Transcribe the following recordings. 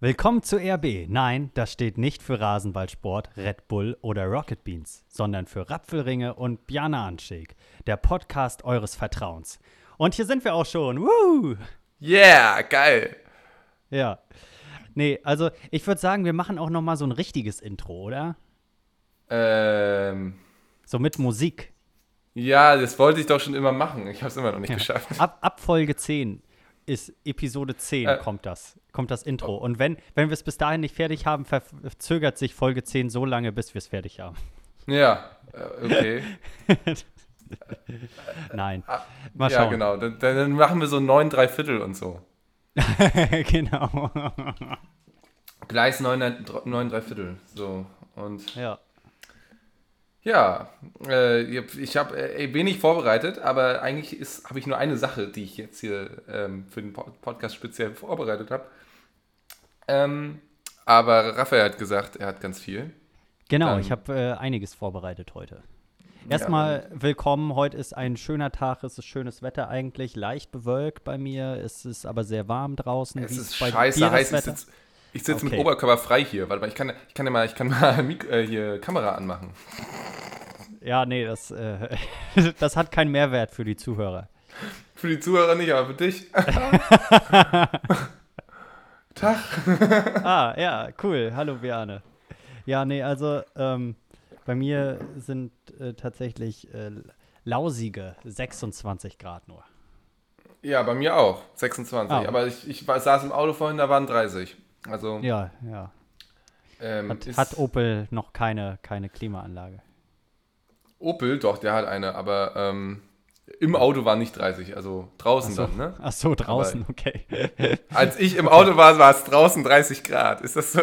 Willkommen zu RB. Nein, das steht nicht für Rasenballsport, Red Bull oder Rocket Beans, sondern für Rapfelringe und Bjana-Anscheg, der Podcast eures Vertrauens. Und hier sind wir auch schon. Woo! Yeah, geil. Ja. Nee, also ich würde sagen, wir machen auch noch mal so ein richtiges Intro, oder? Ähm, So mit Musik. ja, das wollte ich doch schon immer machen. Ich habe es immer noch nicht Ja. geschafft. Ab, ab Folge 10 ist Episode 10 Äh. kommt das, kommt das Intro. Und wenn, wenn wir es bis dahin nicht fertig haben, verzögert sich Folge 10 so lange, bis wir es fertig haben. Ja, äh, okay. Nein. Ah, Mal ja, schauen. genau. Dann, dann machen wir so neun Dreiviertel und so. genau. Gleis neun, neun Dreiviertel. So. Und ja. Ja, äh, ich habe äh, wenig vorbereitet, aber eigentlich habe ich nur eine Sache, die ich jetzt hier ähm, für den Po- Podcast speziell vorbereitet habe. Ähm, aber Raphael hat gesagt, er hat ganz viel. Genau, Dann- ich habe äh, einiges vorbereitet heute. Erstmal willkommen. Heute ist ein schöner Tag. Es ist schönes Wetter eigentlich, leicht bewölkt bei mir. Es ist aber sehr warm draußen. Es Wie ist bei scheiße dir das heiß. Ich sitze sitz mit Okay. Oberkörper frei hier. Warte mal, ich kann, ich kann ja mal, ich kann mal Mik äh, hier Kamera anmachen. Ja, nee, das, äh, das hat keinen Mehrwert für die Zuhörer. Für die Zuhörer nicht, aber für dich. Tag. ah, ja, cool. Hallo, Biane. Ja, nee, also ähm, bei mir sind äh, tatsächlich äh, lausige 26 Grad nur. Ja, bei mir auch. 26. Ah. Aber ich, ich saß im Auto vorhin, da waren 30. Also Ja, ja. ähm, Hat, hat Opel noch keine, keine Klimaanlage. Opel, doch, der hat eine, aber ähm, im Auto waren nicht 30, also draußen so. dann, ne? Ach so, draußen, okay. Als ich im Auto war, war es draußen 30 Grad. Ist das so?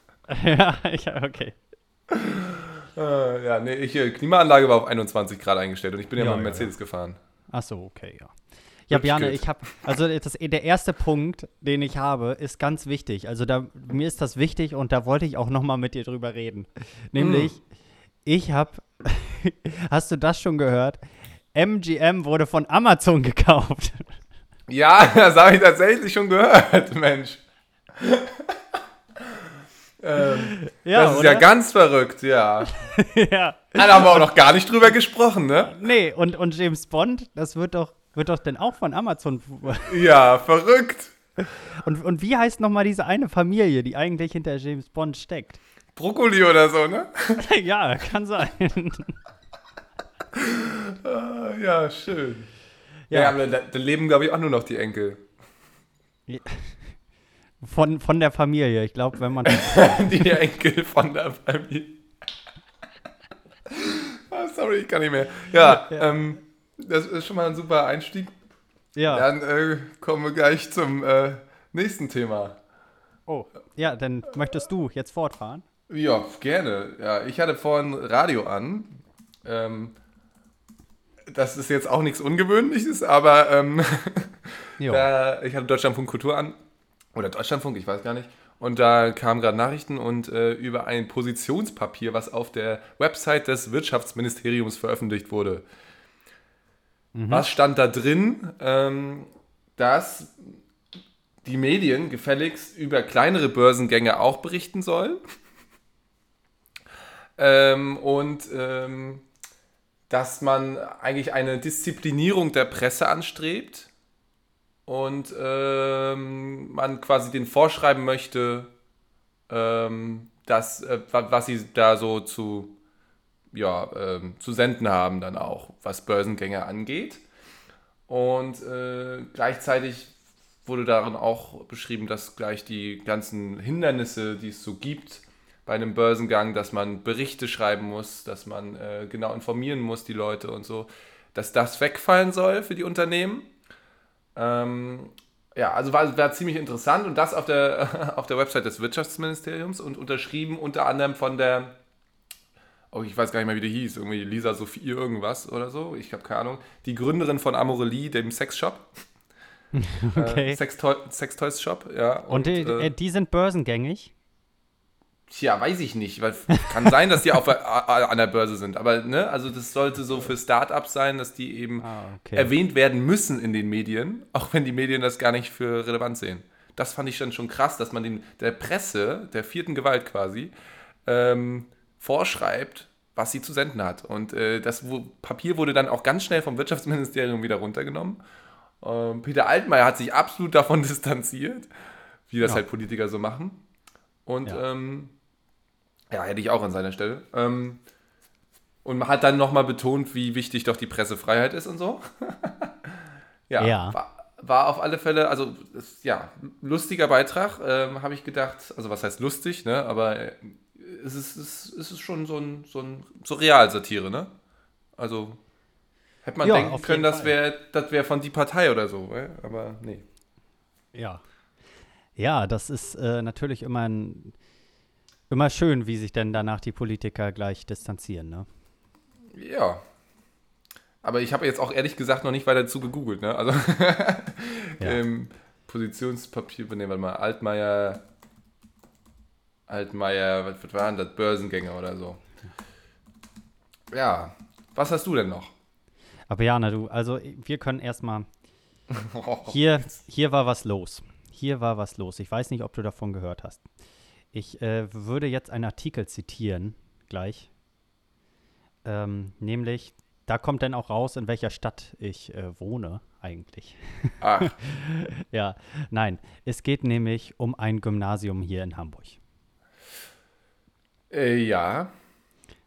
ja, ja, okay. Äh, ja, nee, ich, äh, Klimaanlage war auf 21 Grad eingestellt und ich bin ja, Ja, mal mit ja, Mercedes gefahren. Ach so, okay, ja. Ja, Bjane, geht. ich habe, also das, der erste Punkt, den ich habe, ist ganz wichtig. Also da, mir ist das wichtig und da wollte ich auch noch mal mit dir drüber reden. Nämlich, Hm. ich habe, hast du das schon gehört? MGM wurde von Amazon gekauft. Ja, das habe ich tatsächlich schon gehört, Mensch. ähm, Ja, das ist oder? ja ganz verrückt, ja. ja. Da haben wir auch noch gar nicht drüber gesprochen, ne? Nee, und, und James Bond, das wird doch, wird doch dann auch von Amazon. Ja, verrückt. Und, und wie heißt noch mal diese eine Familie, die eigentlich hinter James Bond steckt? Brokkoli oder so, ne? ja, kann sein. Ah, Ja, schön. Ja, aber da, da leben, glaube ich, auch nur noch die Enkel. Von, von der Familie. Ich glaube, wenn man. die Enkel von der Familie. ah, sorry, ich kann nicht mehr. Ja, Ja. Ähm, das ist schon mal ein super Einstieg. Ja. Dann äh, kommen wir gleich zum äh, nächsten Thema. Oh. Ja, dann möchtest du jetzt fortfahren? Ja, gerne. Ja, ich hatte vorhin Radio an. Ähm, das ist jetzt auch nichts Ungewöhnliches, aber ähm, da, ich hatte Deutschlandfunk Kultur an. Oder Deutschlandfunk, ich weiß gar nicht. Und da kamen gerade Nachrichten und äh, über ein Positionspapier, was auf der Website des Wirtschaftsministeriums veröffentlicht wurde. Was stand da drin? Ähm, dass die Medien gefälligst über kleinere Börsengänge auch berichten sollen. Ähm, und ähm, dass man eigentlich eine Disziplinierung der Presse anstrebt und ähm, man quasi den vorschreiben möchte, ähm, dass, äh, wa- was sie da so zu, ja, ähm, zu senden haben dann auch, was Börsengänge angeht. Und äh, gleichzeitig wurde darin auch beschrieben, dass gleich die ganzen Hindernisse, die es so gibt bei einem Börsengang, dass man Berichte schreiben muss, dass man äh, genau informieren muss, die Leute und so, dass das wegfallen soll für die Unternehmen. Ähm, ja, also war, war ziemlich interessant und das auf der, auf der Website des Wirtschaftsministeriums und unterschrieben unter anderem von der, oh, ich weiß gar nicht mehr, wie die hieß, irgendwie Lisa Sophie irgendwas oder so, ich habe keine Ahnung, die Gründerin von Amorelie, dem Sexshop. Okay. Äh, Sextoy, Sextoys Shop, ja. Und die, äh, äh, die sind börsengängig? Tja, weiß ich nicht. Weil kann sein, dass die auf, a- an der Börse sind. Aber ne, also das sollte so für Startups sein, dass die eben Ah, okay. erwähnt werden müssen in den Medien, auch wenn die Medien das gar nicht für relevant sehen. Das fand ich dann schon krass, dass man den, der Presse, der vierten Gewalt quasi, ähm, vorschreibt, was sie zu senden hat. Und äh, das Papier wurde dann auch ganz schnell vom Wirtschaftsministerium wieder runtergenommen. Ähm, Peter Altmaier hat sich absolut davon distanziert, wie das ja. halt Politiker so machen. Und ja. Ähm, ja, hätte ich auch an seiner Stelle. Ähm, und man hat dann nochmal betont, wie wichtig doch die Pressefreiheit ist und so. ja, ja. War, war, auf alle Fälle, also ja, lustiger Beitrag, ähm, habe ich gedacht. Also was heißt lustig, ne? Aber äh, es ist, es ist schon so ein, so ein so Realsatire, ne? Also hätte man ja, denken können, das wäre das wär von die Partei oder so, äh? aber nee. Ja. Ja, das ist äh, natürlich immer, ein, immer schön, wie sich denn danach die Politiker gleich distanzieren, ne? Ja. Aber ich habe jetzt auch ehrlich gesagt noch nicht weiter dazu gegoogelt, ne? Also ja. ähm, Positionspapier, ne, warte mal, Altmaier Altmaier, was, was waren das? Börsengänger oder so. Ja, was hast du denn noch? Aber Jana, du, also wir können erstmal. Hier, hier war was los. Hier war was los. Ich weiß nicht, ob du davon gehört hast. Ich äh, würde jetzt einen Artikel zitieren, gleich. Ähm, nämlich, da kommt dann auch raus, in welcher Stadt ich äh, wohne, eigentlich. Ach. ja, nein. Es geht nämlich um ein Gymnasium hier in Hamburg. Äh, ja.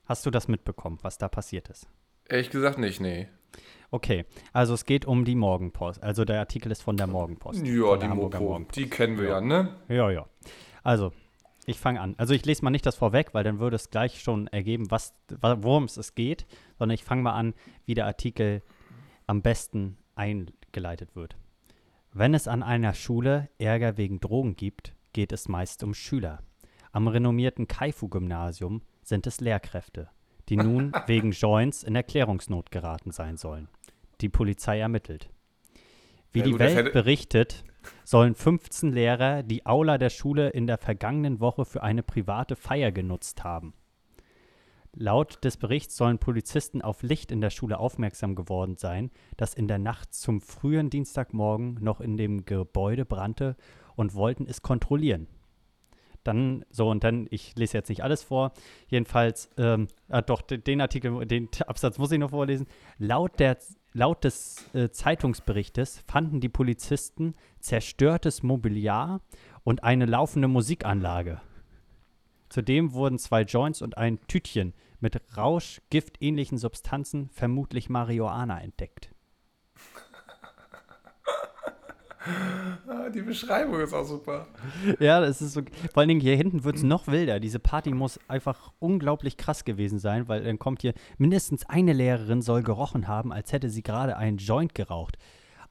Hast du das mitbekommen, was da passiert ist? Ehrlich gesagt nicht, nee. Okay, also es geht um die Morgenpost. Also der Artikel ist von der Morgenpost. Ja, die Hamburger Morgenpost. Die kennen wir ja. ja, ne? Ja, ja. Also, ich fange an. Also ich lese mal nicht das vorweg, weil dann würde es gleich schon ergeben, was, worum es geht, sondern ich fange mal an, wie der Artikel am besten eingeleitet wird. Wenn es an einer Schule Ärger wegen Drogen gibt, geht es meist um Schüler. Am renommierten Kaifu-Gymnasium sind es Lehrkräfte, die nun wegen Joints in Erklärungsnot geraten sein sollen. Die Polizei ermittelt. Wie ja, die gut, Welt berichtet, sollen 15 Lehrer die Aula der Schule in der vergangenen Woche für eine private Feier genutzt haben. Laut des Berichts sollen Polizisten auf Licht in der Schule aufmerksam geworden sein, das in der Nacht zum frühen Dienstagmorgen noch in dem Gebäude brannte und wollten es kontrollieren. Dann, so, und dann, ich lese jetzt nicht alles vor. Jedenfalls, ähm, ah, doch, den Artikel, den Absatz muss ich noch vorlesen. Laut, der, laut des äh, Zeitungsberichtes fanden die Polizisten zerstörtes Mobiliar und eine laufende Musikanlage. Zudem wurden zwei Joints und ein Tütchen mit rauschgiftähnlichen Substanzen, vermutlich Marihuana, entdeckt. Ah, die Beschreibung ist auch super. Ja, das ist so. Vor allen Dingen hier hinten wird es noch wilder. Diese Party muss einfach unglaublich krass gewesen sein, weil dann kommt hier mindestens eine Lehrerin soll gerochen haben, als hätte sie gerade einen Joint geraucht.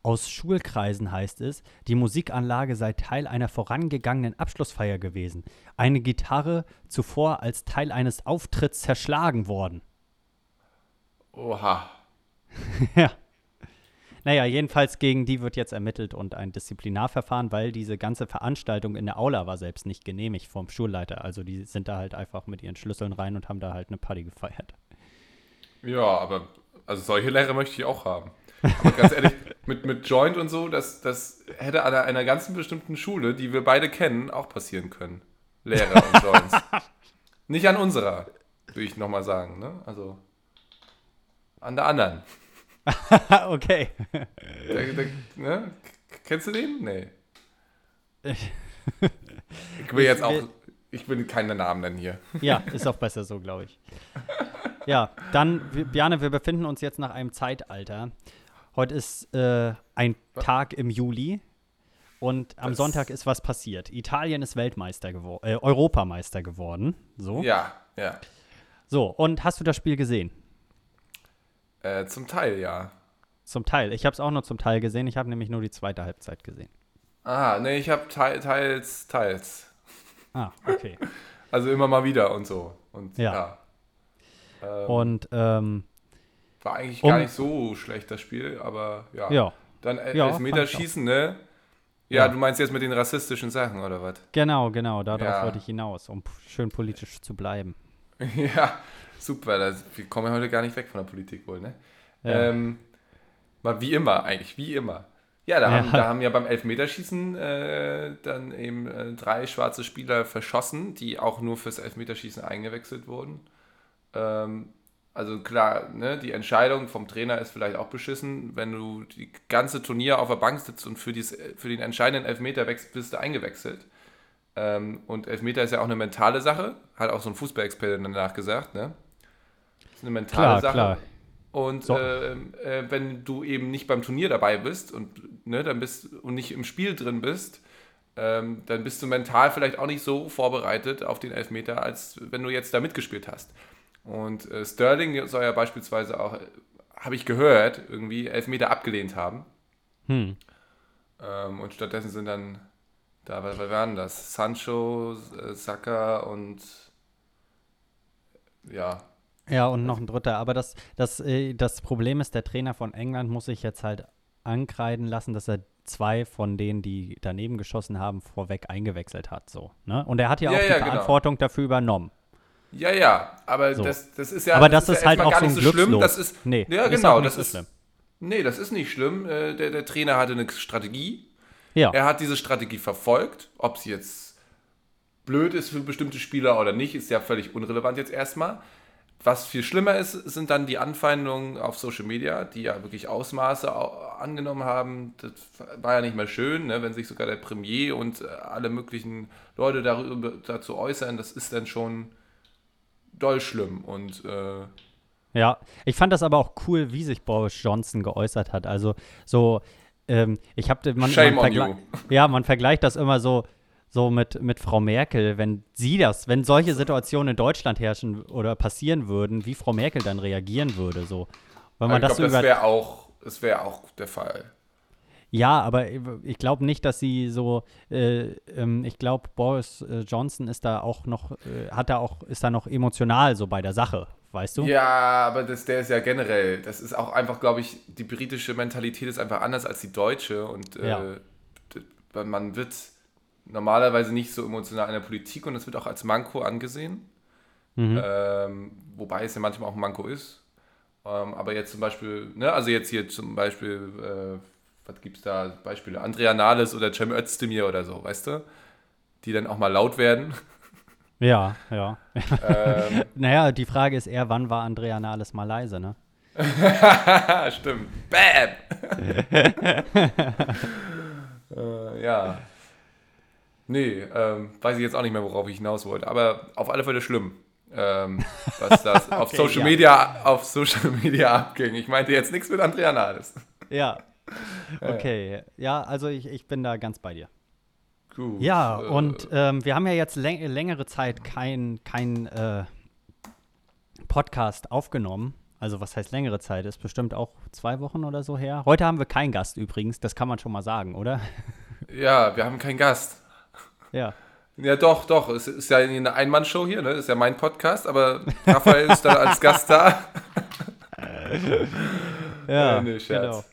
Aus Schulkreisen heißt es, die Musikanlage sei Teil einer vorangegangenen Abschlussfeier gewesen. Eine Gitarre zuvor als Teil eines Auftritts zerschlagen worden. Oha. ja. Naja, jedenfalls gegen die wird jetzt ermittelt und ein Disziplinarverfahren, weil diese ganze Veranstaltung in der Aula war selbst nicht genehmigt vom Schulleiter. Also die sind da halt einfach mit ihren Schlüsseln rein und haben da halt eine Party gefeiert. Ja, aber also solche Lehrer möchte ich auch haben. Aber ganz ehrlich, mit, mit Joint und so, das, das hätte an einer ganzen bestimmten Schule, die wir beide kennen, auch passieren können. Lehrer und Joints. Nicht an unserer, würde ich nochmal sagen. Ne? Also an der anderen. okay. Der, der, ne? Kennst du den? Nee. Ich will jetzt auch. Ich will keine Namen nennen hier. Ja, ist auch besser so, glaube ich. Ja, dann, Bjane, wir befinden uns jetzt nach einem Zeitalter. Heute ist äh, ein Tag im Juli und am das Sonntag ist was passiert. Italien ist Weltmeister geworden, äh, Europameister geworden. So. Ja, ja. So, und hast du das Spiel gesehen? Äh, zum Teil, ja. Zum Teil. Ich habe es auch nur zum Teil gesehen. Ich habe nämlich nur die zweite Halbzeit gesehen. Ah, nee, ich habe te teils, teils. Ah, okay. also immer mal wieder und so. Und ja. ja. Ähm, und ähm, war eigentlich gar um, nicht so schlecht das Spiel, aber ja. Ja. Dann äh, ja, Elfmeterschießen, ne? Ja, ja, du meinst jetzt mit den rassistischen Sachen oder was? Genau, genau. Darauf ja. wollte ich hinaus, um schön politisch zu bleiben. ja, Super, das, wir kommen ja heute gar nicht weg von der Politik wohl, ne? Ja. Ähm, mal wie immer, eigentlich, wie immer. Ja, da, Haben, da haben ja beim Elfmeterschießen äh, dann eben äh, drei schwarze Spieler verschossen, die auch nur fürs Elfmeterschießen eingewechselt wurden. Ähm, also klar, ne, die Entscheidung vom Trainer ist vielleicht auch beschissen, wenn du die ganze Turnier auf der Bank sitzt und für, dies, für den entscheidenden Elfmeter bist du eingewechselt. Ähm, und Elfmeter ist ja auch eine mentale Sache, hat auch so ein Fußballexperte danach gesagt, ne? Ist eine mentale klar, Sache. Klar. Und so. äh, äh, wenn du eben nicht beim Turnier dabei bist und, ne, dann bist, und nicht im Spiel drin bist, ähm, dann bist du mental vielleicht auch nicht so vorbereitet auf den Elfmeter, als wenn du jetzt da mitgespielt hast. Und äh, Sterling soll ja beispielsweise auch, habe ich gehört, irgendwie Elfmeter abgelehnt haben. Hm. Ähm, und stattdessen sind dann, da, wer waren das? Sancho, Saka und ja, ja, und noch ein dritter. Aber das, das, äh, das Problem ist, der Trainer von England muss sich jetzt halt ankreiden lassen, dass er zwei von denen, die daneben geschossen haben, vorweg eingewechselt hat. So, ne? Und er hat ja, ja auch ja, die genau. Verantwortung dafür übernommen. Ja, ja, aber so. das, das ist ja. Aber das, das ist, ja halt auch so ein so schlimm. Das ist, nee, ja, genau, das ist. Schlimm. Nee, das ist nicht schlimm. Äh, der, der Trainer hatte eine Strategie. Ja. Er hat diese Strategie verfolgt. Ob sie jetzt blöd ist für bestimmte Spieler oder nicht, ist ja völlig unrelevant jetzt erstmal. Was viel schlimmer ist, sind dann die Anfeindungen auf Social Media, die ja wirklich Ausmaße angenommen haben. Das war ja nicht mehr schön, ne? wenn sich sogar der Premier und äh, alle möglichen Leute darüber, dazu äußern. Das ist dann schon doll schlimm. Und äh ja, ich fand das aber auch cool, wie sich Boris Johnson geäußert hat. Also so, ähm, ich habe man, man. Ja, man vergleicht das immer so so mit, mit Frau Merkel, wenn sie das, wenn solche Situationen in Deutschland herrschen oder passieren würden, wie Frau Merkel dann reagieren würde, so. Wenn man das, glaub, das wäre auch, das wäre auch der Fall. Ja, aber ich glaube nicht, dass sie so, äh, ähm, ich glaube, Boris äh, Johnson ist da auch noch, äh, hat da auch, ist da noch emotional so bei der Sache, weißt du? Ja, aber das, der ist ja generell, das ist auch einfach, glaube ich, die britische Mentalität ist einfach anders als die deutsche und äh, ja. man wird normalerweise nicht so emotional in der Politik und das wird auch als Manko angesehen. Mhm. Ähm, wobei es ja manchmal auch ein Manko ist. Ähm, aber jetzt zum Beispiel, ne, also jetzt hier zum Beispiel, äh, was gibt es da? Beispiele? Andrea Nahles oder Cem Özdemir oder so, weißt du? Die dann auch mal laut werden. Ja, ja. Ähm, naja, die Frage ist eher, wann war Andrea Nahles mal leise, ne? Stimmt. Bam! äh, ja. Nee, ähm, weiß ich jetzt auch nicht mehr, worauf ich hinaus wollte. Aber auf alle Fälle schlimm, ähm, was das okay, auf, Social ja. Media, auf Social Media abging. Ich meinte jetzt nichts mit Andrea Nahles. Ja. Okay. Ja, also ich, ich bin da ganz bei dir. Gut. Ja, äh, und ähm, wir haben ja jetzt läng längere Zeit kein, kein äh, Podcast aufgenommen. Also was heißt längere Zeit? Ist bestimmt auch zwei Wochen oder so her. Heute haben wir keinen Gast übrigens, das kann man schon mal sagen, oder? Ja, wir haben keinen Gast. Ja. Ja, doch, doch. Es ist ja eine Einmannshow hier, ne? Das ist ja mein Podcast, aber Raphael ist da als Gast da. ja, nee, genau.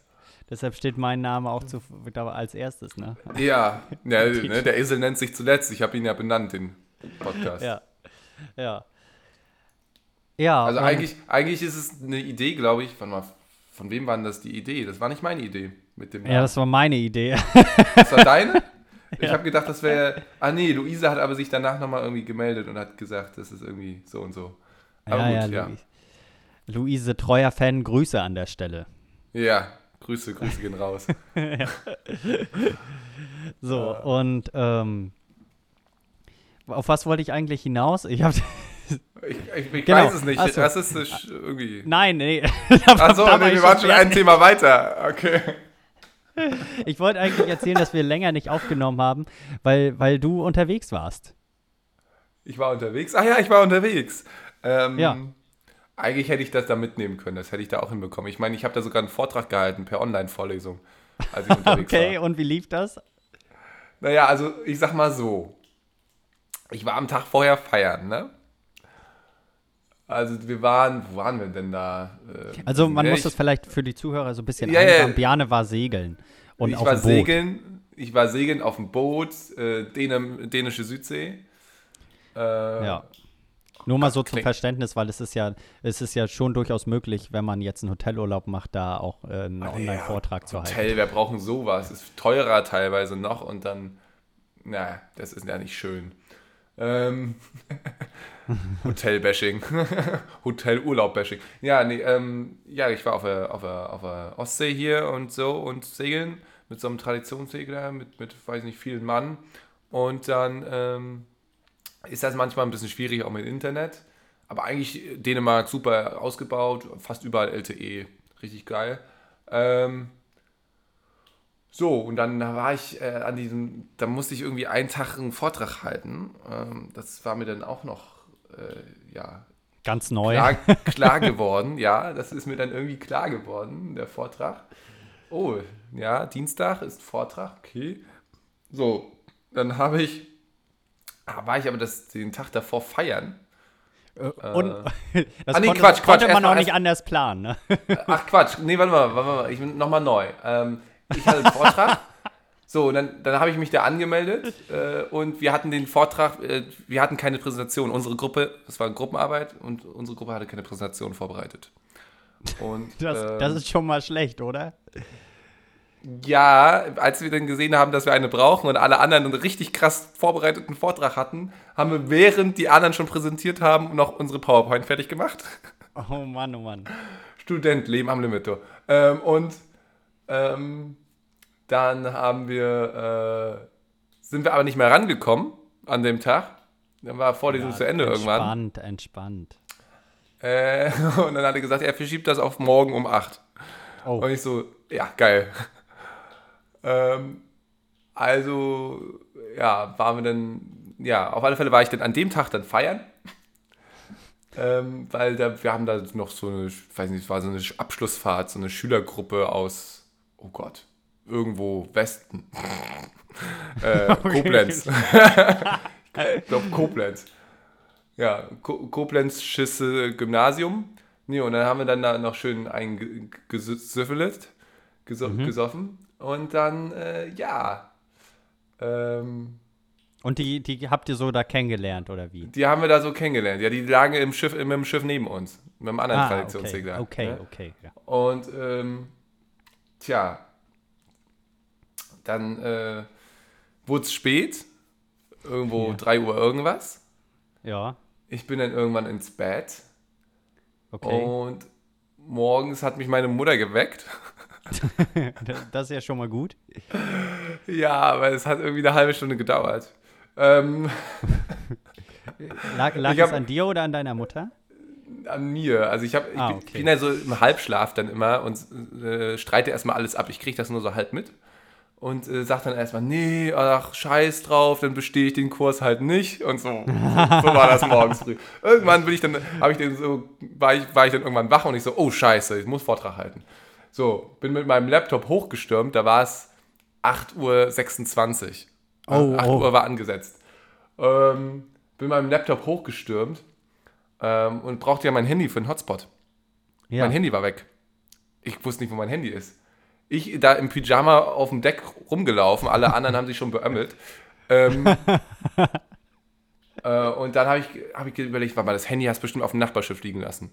Deshalb steht mein Name auch zu, als erstes, ne? Ja, ja ne, der Esel nennt sich zuletzt. Ich habe ihn ja benannt, den Podcast. Ja, ja. Ja. Also eigentlich, eigentlich ist es eine Idee, glaube ich. Von, von wem war denn das die Idee? Das war nicht meine Idee mit dem Namen. Ja, das war meine Idee. Das war deine? Ich ja. habe gedacht, das wäre. Ah, nee, Luise hat aber sich danach nochmal irgendwie gemeldet und hat gesagt, das ist irgendwie so und so. Aber ja, gut, ja. ja. Luise, treuer Fan, Grüße an der Stelle. Ja, Grüße, Grüße gehen raus. so, uh. und ähm, auf was wollte ich eigentlich hinaus? Ich habe. Ich, ich, ich genau. weiß es nicht. So. Rassistisch irgendwie. Nein, nee. Achso, nee, wir waren schon ein Thema weiter. Okay ich wollte eigentlich erzählen, dass wir länger nicht aufgenommen haben, weil, weil du unterwegs warst. Ich war unterwegs? Ach ja, ich war unterwegs. Ähm, ja. Eigentlich hätte ich das da mitnehmen können, das hätte ich da auch hinbekommen. Ich meine, ich habe da sogar einen Vortrag gehalten per Online-Vorlesung, als ich unterwegs okay, war. Okay, und wie lief das? Naja, also ich sag mal so. Ich war am Tag vorher feiern, ne? Also wir waren, wo waren wir denn da? Äh, also man muss das vielleicht für die Zuhörer so ein bisschen ja, einbauen. Biane war segeln und ich war. Segeln, ich war segeln auf dem Boot, äh, Däne, dänische Südsee. Äh, ja. Nur mal so zum Verständnis, weil es ist ja, es ist ja schon durchaus möglich, wenn man jetzt einen Hotelurlaub macht, da auch äh, einen Oh, Online-Vortrag ja, zu halten. Hotel, wir brauchen sowas. Ist teurer teilweise noch und dann, na, das ist ja nicht schön. Ähm, Hotelbashing. Hotelurlaub-Bashing. Ja, nee, ähm, ja, ich war auf der, auf, der, auf der Ostsee hier und so und segeln mit so einem Traditionssegler, mit, mit, weiß nicht, vielen Mann. Und dann ähm, ist das manchmal ein bisschen schwierig, auch mit Internet. Aber eigentlich Dänemark super ausgebaut, fast überall LTE, richtig geil. Ähm, so, und dann war ich äh, an diesem, da musste ich irgendwie einen Tag einen Vortrag halten. Ähm, das war mir dann auch noch, äh, ja, Ganz neu. klar, klar geworden. Ja, das ist mir dann irgendwie klar geworden, der Vortrag. Oh, ja, Dienstag ist Vortrag, okay. So, dann habe ich, ah, war ich aber das, den Tag davor feiern. Äh, Und das Ah, nee, konnte, Quatsch, Quatsch. konnte man auch nicht anders planen. Ne? Ach Quatsch, nee, warte mal, warte mal, ich bin nochmal neu. Ähm, ich hatte einen Vortrag. So, und dann, dann habe ich mich da angemeldet äh, und wir hatten den Vortrag, äh, wir hatten keine Präsentation. Unsere Gruppe, das war Gruppenarbeit und unsere Gruppe hatte keine Präsentation vorbereitet. Und, Das, ähm, das ist schon mal schlecht, oder? Ja, als wir dann gesehen haben, dass wir eine brauchen und alle anderen einen richtig krass vorbereiteten Vortrag hatten, haben wir, während die anderen schon präsentiert haben, noch unsere PowerPoint fertig gemacht. Oh Mann, oh Mann. Student, Leben am Limit. Ähm, und ähm, dann haben wir, äh, sind wir aber nicht mehr rangekommen an dem Tag. Dann war Vorlesung zu Ende irgendwann. Entspannt, entspannt. Äh, und dann hat er gesagt, er verschiebt das auf morgen um 8. Oh, Und ich so, ja, geil. ähm, also, ja, waren wir dann, ja, auf alle Fälle war ich dann an dem Tag dann feiern. ähm, weil da, wir haben da noch so eine, ich weiß nicht, es war so eine Abschlussfahrt, so eine Schülergruppe aus, oh Gott, irgendwo Westen. äh, Koblenz. ich glaube Koblenz. Ja, Ko Koblenz Schisse Gymnasium. Nee, und dann haben wir dann da noch schön eingesüffelt, geso gesoffen. Und dann, äh, ja, ähm, Und die, die habt ihr so da kennengelernt, oder wie? die haben wir da so kennengelernt. Ja, die lagen im Schiff, mit dem Schiff neben uns. Mit einem anderen Ah, okay, Traditionssegler. okay, ne? okay. Ja. Und, ähm, tja, dann äh, wurde es spät. Irgendwo Ja. 3 Uhr irgendwas. ja, Ich bin dann irgendwann ins Bett. okay. Und morgens hat mich meine Mutter geweckt. Das ist ja schon mal gut. Ja, aber es hat irgendwie eine halbe Stunde gedauert. Ähm, Lag, lag Ich es hab- an dir oder an deiner Mutter? an mir. Also ich, hab, ich Ah, bin, okay. bin ja so im Halbschlaf dann immer und äh, streite erstmal alles ab. Ich kriege das nur so halb mit. Und äh, sag dann erstmal, nee, ach, scheiß drauf, dann bestehe ich den Kurs halt nicht. Und so, so, so war das morgens früh. Irgendwann bin ich dann, habe ich den so, war ich, war ich dann irgendwann wach und ich so, oh scheiße, ich muss Vortrag halten. So, bin mit meinem Laptop hochgestürmt, da war es 8.26 Uhr. Oh, 8 oh. Uhr war angesetzt. Ähm, bin mit meinem Laptop hochgestürmt ähm, und brauchte ja mein Handy für den Hotspot. Ja. Mein Handy war weg. Ich wusste nicht, wo mein Handy ist. Ich da im Pyjama auf dem Deck rumgelaufen, alle anderen haben sich schon beömmelt. Ähm, äh, und dann habe ich, hab ich überlegt, warte mal, das Handy hast du bestimmt auf dem Nachbarschiff liegen lassen.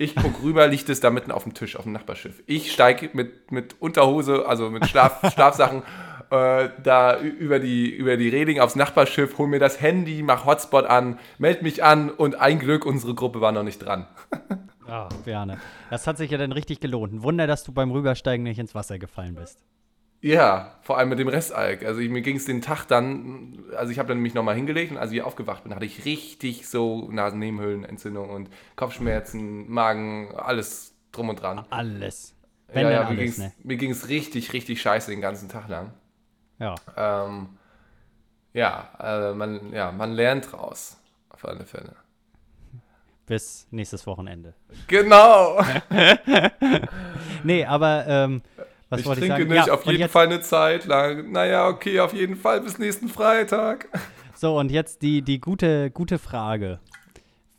Ich guck rüber, liegt es da mitten auf dem Tisch, auf dem Nachbarschiff. Ich steige mit, mit Unterhose, also mit Schlaf, Schlafsachen, äh, da über die, über die Reling aufs Nachbarschiff, hol mir das Handy, mach Hotspot an, meld mich an und ein Glück, unsere Gruppe war noch nicht dran. Ah, Berne. Das hat sich ja dann richtig gelohnt. Ein Wunder, dass du beim Rübersteigen nicht ins Wasser gefallen bist. Ja, vor allem mit dem Restalk. Also ich, mir ging es den Tag dann, also ich habe dann mich nochmal hingelegt und als ich aufgewacht bin, hatte ich richtig so Nasennebenhöhlenentzündung und Kopfschmerzen, Magen, alles drum und dran. Alles. Wenn ja, ja, mir alles, ging's, ne? mir ging's richtig, richtig scheiße den ganzen Tag lang. Ja. Ähm, ja, äh, man, ja, man lernt draus. Auf alle Fälle. Bis nächstes Wochenende. Genau! Nee, aber ähm, was ich wollte ich trinke sagen? nicht ja, auf jeden jetzt, Fall eine Zeit lang. Naja, okay, auf jeden Fall bis nächsten Freitag. So, und jetzt die, die gute, gute Frage.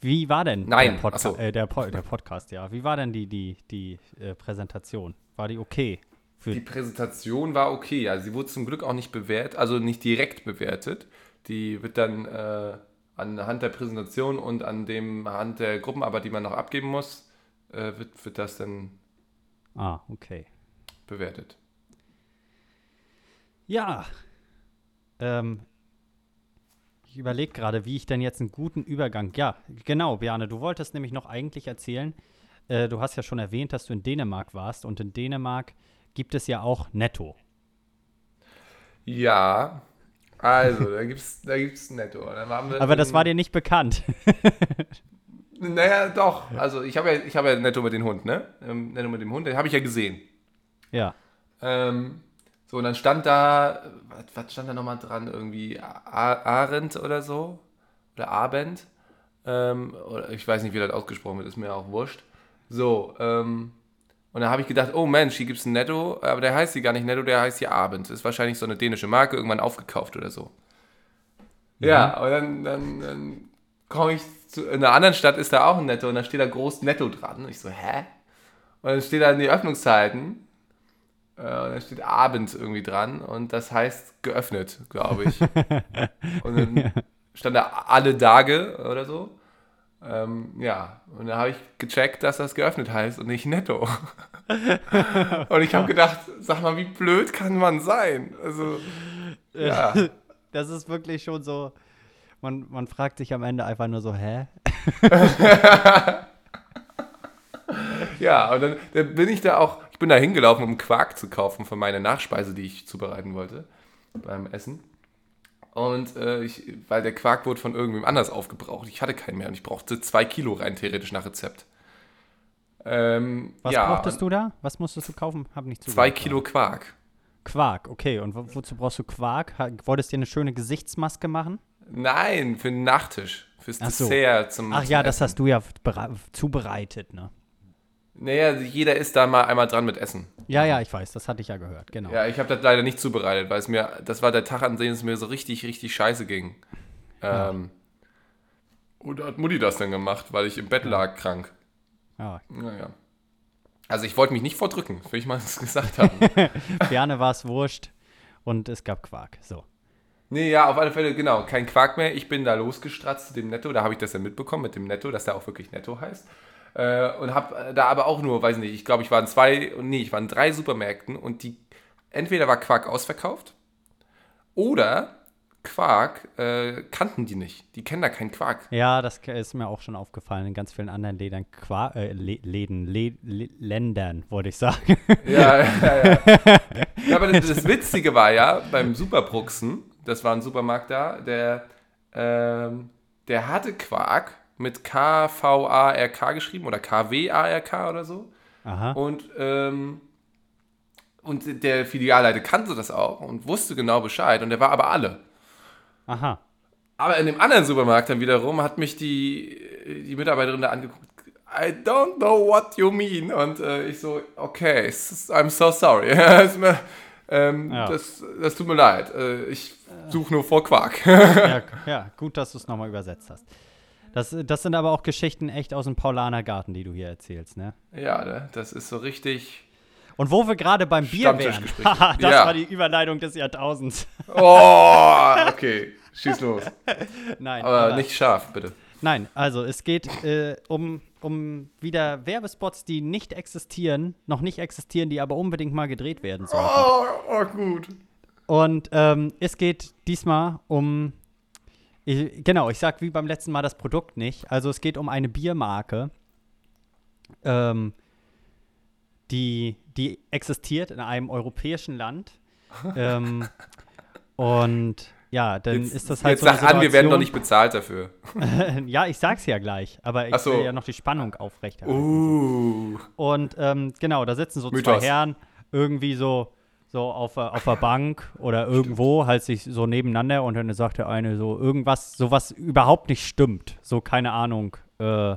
Wie war denn Nein, der, Podca so. äh, der, Po- der Podcast, ja? Wie war denn die, die, die äh, Präsentation? War die okay? Die Präsentation war okay. Also sie wurde zum Glück auch nicht bewertet, also nicht direkt bewertet. Die wird dann, äh, anhand der Präsentation und an dem Hand der Gruppenarbeit, die man noch abgeben muss, äh, wird, wird das dann Ah, okay. bewertet. Ja. Ähm, ich überlege gerade, wie ich denn jetzt einen guten Übergang. Ja, genau, Bjane, du wolltest nämlich noch eigentlich erzählen. Äh, du hast ja schon erwähnt, dass du in Dänemark warst und in Dänemark gibt es ja auch Netto. Ja, also, da gibt's, da gibt's netto. Aber das war dir nicht bekannt. Naja, doch. Also, ich habe ja, ich hab ja netto mit dem Hund, ne? Ähm, netto mit dem Hund, den habe ich ja gesehen. ja. Ähm, so, und dann stand da, was, stand da nochmal dran? Irgendwie Arendt oder so? Oder Abend? Ähm, oder ich weiß nicht, wie das ausgesprochen wird, ist mir auch wurscht. So, ähm, und dann habe ich gedacht, oh Mensch, hier gibt es ein Netto, aber der heißt hier gar nicht Netto, der heißt hier Abend. Ist wahrscheinlich so eine dänische Marke, irgendwann aufgekauft oder so. Ja, und dann, dann, dann komme ich zu, in einer anderen Stadt ist da auch ein Netto und da steht da groß Netto dran. Und ich so, hä? Und dann steht da die Öffnungszeiten äh, und da steht Abend irgendwie dran und das heißt geöffnet, glaube ich. und dann stand da alle Tage oder so. Ähm, ja, und da habe ich gecheckt, dass das geöffnet heißt und nicht netto. und ich habe gedacht, sag mal, wie blöd kann man sein? Also, ja. Das ist wirklich schon so. Man, man fragt sich am Ende einfach nur so, hä? Ja, und dann, dann bin ich da auch, ich bin da hingelaufen, um Quark zu kaufen für meine Nachspeise, die ich zubereiten wollte beim Essen. Und äh, ich, weil der Quark wurde von irgendwem anders aufgebraucht. Ich hatte keinen mehr und ich brauchte zwei Kilo rein theoretisch nach Rezept. Ähm, Was ja, brauchtest du da? Was musstest du kaufen? Hab nicht Zwei zugehört. Kilo Quark. Quark, okay. Und wo, wozu brauchst du Quark? Wolltest du dir eine schöne Gesichtsmaske machen? Nein, für den Nachtisch. Fürs so. Dessert zum Ach zum ja, das Essen. hast du ja bere- zubereitet, ne? Naja, jeder ist da mal einmal dran mit Essen. Ja, ja, ich weiß, das hatte ich ja gehört, genau. Ja, ich habe das leider nicht zubereitet, weil es mir, das war der Tag, an dem es mir so richtig, richtig scheiße ging. Ähm, und da hat Mutti das dann gemacht, weil ich im Bett lag krank. Ja. Naja. Also ich wollte mich nicht vordrücken, will ich mal gesagt haben. Gerne war es wurscht und es gab Quark. So. nee, ja, auf alle Fälle, genau, kein Quark mehr. Ich bin da losgestratzt zu dem Netto, da habe ich das dann mitbekommen mit dem Netto, dass der auch wirklich Netto heißt. Äh, und habe da aber auch nur, weiß nicht, ich glaube, ich war in zwei, nee, ich war in drei Supermärkten und die, entweder war Quark ausverkauft oder Quark äh, kannten die nicht. Die kennen da keinen Quark. Ja, das ist mir auch schon aufgefallen in ganz vielen anderen Lädern, Qua äh, Läden, Le Ländern, wollte ich sagen. Ja, ja, ja. ja aber das, das Witzige war ja, beim Superbruxen, das war ein Supermarkt da, der, ähm, der hatte Quark mit K-V-A-R-K geschrieben oder K-W-A-R-K oder so. Aha. Und, ähm, und der Filialleiter kannte das auch und wusste genau Bescheid und der war aber alle. Aha. Aber in dem anderen Supermarkt dann wiederum hat mich die, die Mitarbeiterin da angeguckt. I don't know what you mean. Und äh, ich so, okay, I'm so sorry. Ähm, Ja. das, das tut mir leid. Äh, ich suche nur vor Quark. ja, ja, gut, dass du es nochmal übersetzt hast. Das, das sind aber auch Geschichten echt aus dem Paulaner Garten, die du hier erzählst, ne? ja, ne, das ist so richtig. Und wo wir gerade beim Bier wären. Das Ja. war die Überleitung des Jahrtausends. Oh, okay. Schieß los. Nein, Aber nicht scharf, bitte. Nein, also es geht äh, um, um wieder Werbespots, die nicht existieren, noch nicht existieren, die aber unbedingt mal gedreht werden sollen. Oh, oh gut. Und ähm, es geht diesmal um, ich, genau, ich sag wie beim letzten Mal das Produkt nicht. Also es geht um eine Biermarke, ähm, die, die existiert in einem europäischen Land. ähm, und ja, dann Jetzt, ist das halt jetzt so sag an, wir werden doch nicht bezahlt dafür. ja, ich sag's ja gleich, aber ich so. will ja noch die Spannung aufrechterhalten. Uh. Und ähm, genau, da sitzen so Mythos. zwei Herren irgendwie so, so auf, der- auf der Bank oder irgendwo, halt sich so nebeneinander und dann sagt der eine so irgendwas, so was überhaupt nicht stimmt. So, keine Ahnung. Äh,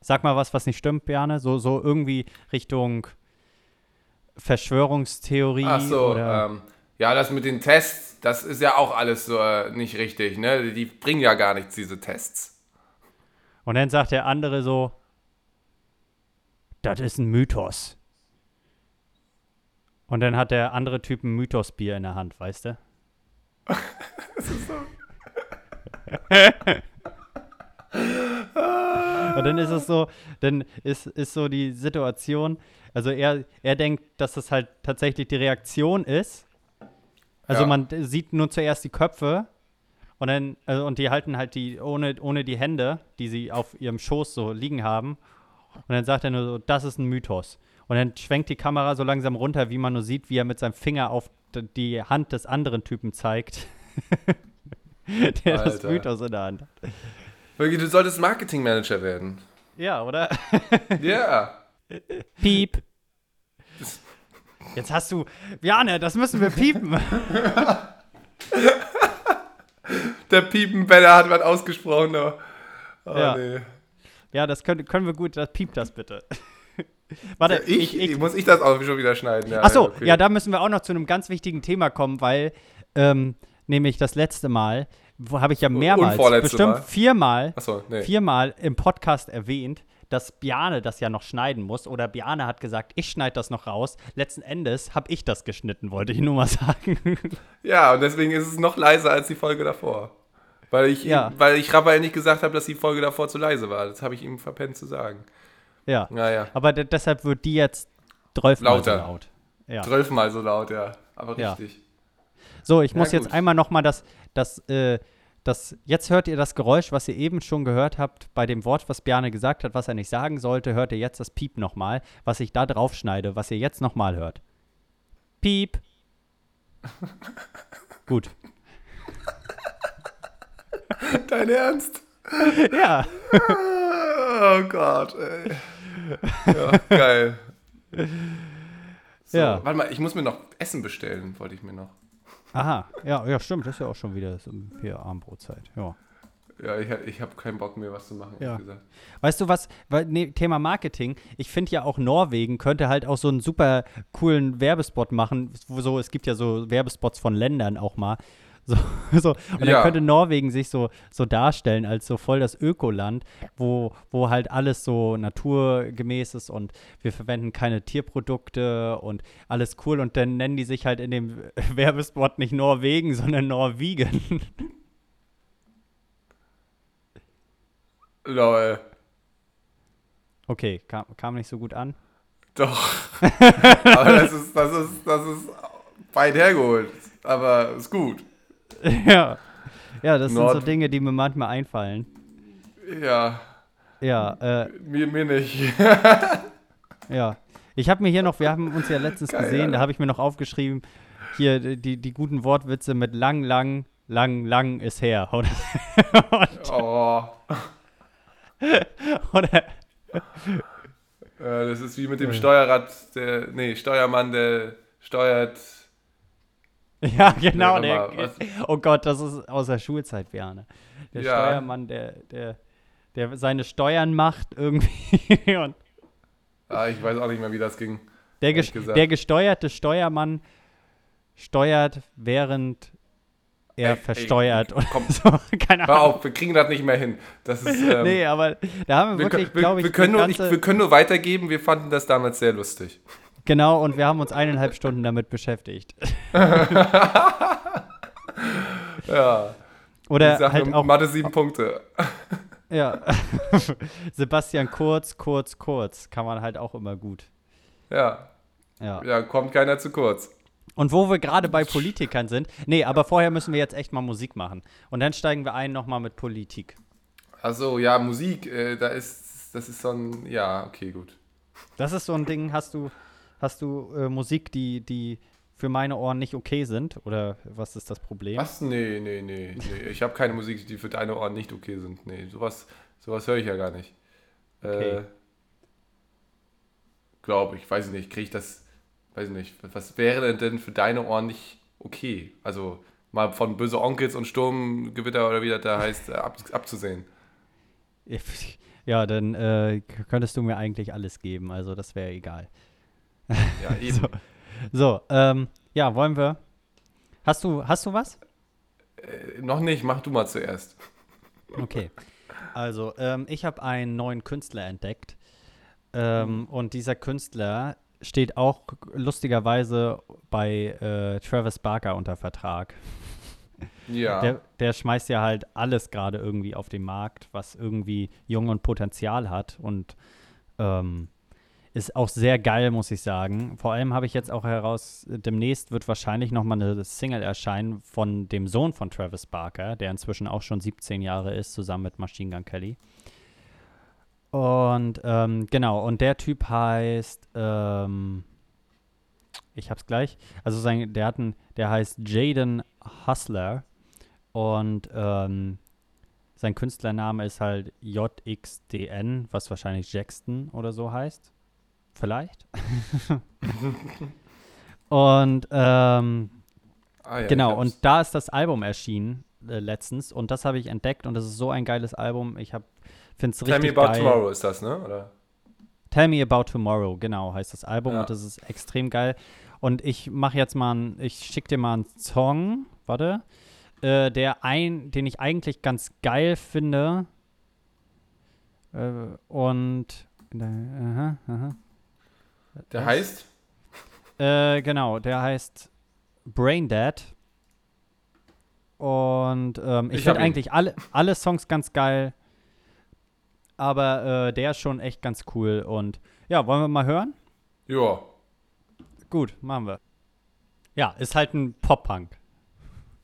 sag mal was, was nicht stimmt, Berne. So, so irgendwie Richtung Verschwörungstheorie Ach so, oder. ähm, ja, das mit den Tests, das ist ja auch alles so äh, nicht richtig, ne? Die bringen ja gar nichts, diese Tests. Und dann sagt der andere so, das ist ein Mythos. Und dann hat der andere Typ ein Mythosbier in der Hand, weißt du? Und dann ist es so, dann ist, ist so die Situation, also er, er denkt, dass das halt tatsächlich die Reaktion ist. Also Ja. man sieht nur zuerst die Köpfe und dann, also, und die halten halt die, ohne, ohne die Hände, die sie auf ihrem Schoß so liegen haben. Und dann sagt er nur so, das ist ein Mythos. Und dann schwenkt die Kamera so langsam runter, wie man nur sieht, wie er mit seinem Finger auf die Hand des anderen Typen zeigt. der das Alter. Mythos in der Hand hat. Wirklich, du solltest Marketingmanager werden. Ja, oder? Ja. Piep. Jetzt hast du. Jane, das müssen wir piepen. Der Piepenbeller hat was ausgesprochen. Oh, Ja. nee. Ja, das können, können wir gut. Das piept das bitte. Warte, Ich, ich, ich, muss ich das auch schon wieder schneiden? Ja, Achso, okay. ja, da müssen wir auch noch zu einem ganz wichtigen Thema kommen, weil ähm, nämlich das letzte Mal, wo habe ich ja mehrmals, bestimmt Mal. viermal, Achso, nee. viermal im Podcast erwähnt, dass Biane das ja noch schneiden muss. Oder Biane hat gesagt, ich schneide das noch raus. Letzten Endes habe ich das geschnitten, wollte ich nur mal sagen. Ja, und deswegen ist es noch leiser als die Folge davor. Weil ich, Ja. weil ich Raphael nicht gesagt habe, dass die Folge davor zu leise war. Das habe ich ihm verpennt zu sagen. Ja. Naja, Aber de deshalb wird die jetzt 12 Mal so laut. Ja. zwölfmal so laut, ja. Aber Ja. richtig. So, ich Ja, muss jetzt gut. einmal noch mal das, das, äh, das, jetzt hört ihr das Geräusch, was ihr eben schon gehört habt bei dem Wort, was Bjarne gesagt hat, was er nicht sagen sollte, hört ihr jetzt das Piep noch mal, was ich da drauf schneide, was ihr jetzt noch mal hört. Piep. Gut. Dein Ernst? Ja. Oh Gott, ey. Ja, geil. So, Ja. Warte mal, ich muss mir noch Essen bestellen, wollte ich mir noch. Aha. Ja, ja, stimmt. Das ist ja auch schon wieder so hier Abendbrotzeit. Ja. Ja, ich, ich habe keinen Bock mehr, was zu machen, Ja. ehrlich gesagt. Weißt du was, weil, nee, Thema Marketing, ich finde ja auch Norwegen könnte halt auch so einen super coolen Werbespot machen, wo so, es gibt ja so Werbespots von Ländern auch mal. So, so. Und dann Ja. könnte Norwegen sich so, so darstellen als so voll das Ökoland, wo, wo halt alles so naturgemäß ist und wir verwenden keine Tierprodukte und alles cool und dann nennen die sich halt in dem Werbespot nicht Norwegen, sondern Norwegen. Lol. Okay, kam, kam nicht so gut an. Doch. Aber das ist, das ist, das ist weit hergeholt. Aber ist gut. ja. Ja, das sind so Nord- Dinge, die mir manchmal einfallen. Ja, Ja, äh, mir, mir nicht. ja. Ich habe mir hier noch, wir haben uns ja letztens Geil, gesehen, da Alter. habe ich mir noch aufgeschrieben, hier die, die, die guten Wortwitze mit lang, lang, lang, lang ist her. Oder, Oh. oder Äh, das ist wie mit dem Steuerrad, der, nee, Steuermann, der steuert. ja, genau. Der, mal, oh Gott, das ist aus der Schulzeit, Bjarne. Der Ja. Steuermann, der, der, der seine Steuern macht irgendwie und Ah, ich weiß auch nicht mehr, wie das ging. Der, ges der gesteuerte Steuermann steuert, während er Ey, ey, versteuert. oder komm. so, keine Hör Ahnung. auf, wir kriegen das nicht mehr hin. Das ist. Ähm, nee, aber da haben wir, wir, wirklich, glaube ich, wir, können nur, ich, wir können nur weitergeben, wir fanden das damals sehr lustig. Genau, und wir haben uns eineinhalb Stunden damit beschäftigt. Ja. Oder ich sag halt auch, Mathe sieben Punkte. ja, Sebastian Kurz, Kurz, Kurz, kann man halt auch immer gut. Ja. Ja. Ja, kommt keiner zu kurz. Und wo wir gerade bei Politikern sind, nee, aber vorher müssen wir jetzt echt mal Musik machen. Und dann steigen wir ein nochmal mit Politik. Achso, ja, Musik, äh, da ist, das ist so ein, ja, okay, gut. Das ist so ein Ding, hast du, hast du äh, Musik, die, die für meine Ohren nicht okay sind? Oder was ist das Problem? Was? Nee, nee, nee, nee. Ich habe keine Musik, die für deine Ohren nicht okay sind. Nee, sowas, sowas höre ich ja gar nicht. Äh, Okay. Glaube ich, weiß ich nicht, kriege ich das, weiß ich nicht. Was wäre denn für deine Ohren nicht okay? Also mal von böse Onkels und Sturmgewitter oder wie das da heißt, äh, ab, abzusehen. Ja, dann äh, könntest du mir eigentlich alles geben, also das wäre egal. Ja, eben. So, so ähm, ja, wollen wir. Hast du, hast du was? Äh, noch nicht, mach du mal zuerst. Okay. Also, ähm, ich habe einen neuen Künstler entdeckt. Ähm, und dieser Künstler steht auch lustigerweise bei äh, Travis Barker unter Vertrag. Ja. Der, der schmeißt ja halt alles gerade irgendwie auf den Markt, was irgendwie Jung und Potenzial hat und ähm, ist auch sehr geil, muss ich sagen. Vor allem habe ich jetzt auch heraus, demnächst wird wahrscheinlich nochmal eine Single erscheinen von dem Sohn von Travis Barker, der inzwischen auch schon 17 Jahre ist, zusammen mit Machine Gun Kelly. Und ähm, genau, und der Typ heißt, ähm, ich hab's gleich, also sein, der hat einen, der heißt Jaden Hustler und ähm, sein Künstlername ist halt JXDN, was wahrscheinlich Jackson oder so heißt. Vielleicht. und ähm, Ah, ja, genau, und da ist das Album erschienen äh, letztens und das habe ich entdeckt und das ist so ein geiles Album. Ich finde es Tell richtig Me About geil. Tomorrow ist das, ne? Oder? Tell Me About Tomorrow, genau, heißt das Album Ja. und das ist extrem geil. Und ich mache jetzt mal, ein, ich schicke dir mal einen Song, warte, äh, der ein, den ich eigentlich ganz geil finde. Äh, und aha, aha. Der Was? heißt? Äh, genau, der heißt Brain Dead. Und ähm, ich, Ich finde eigentlich alle, alle Songs ganz geil. Aber äh, der ist schon echt ganz cool. Und ja, wollen wir mal hören? Ja. Gut, machen wir. Ja, ist halt ein Pop-Punk.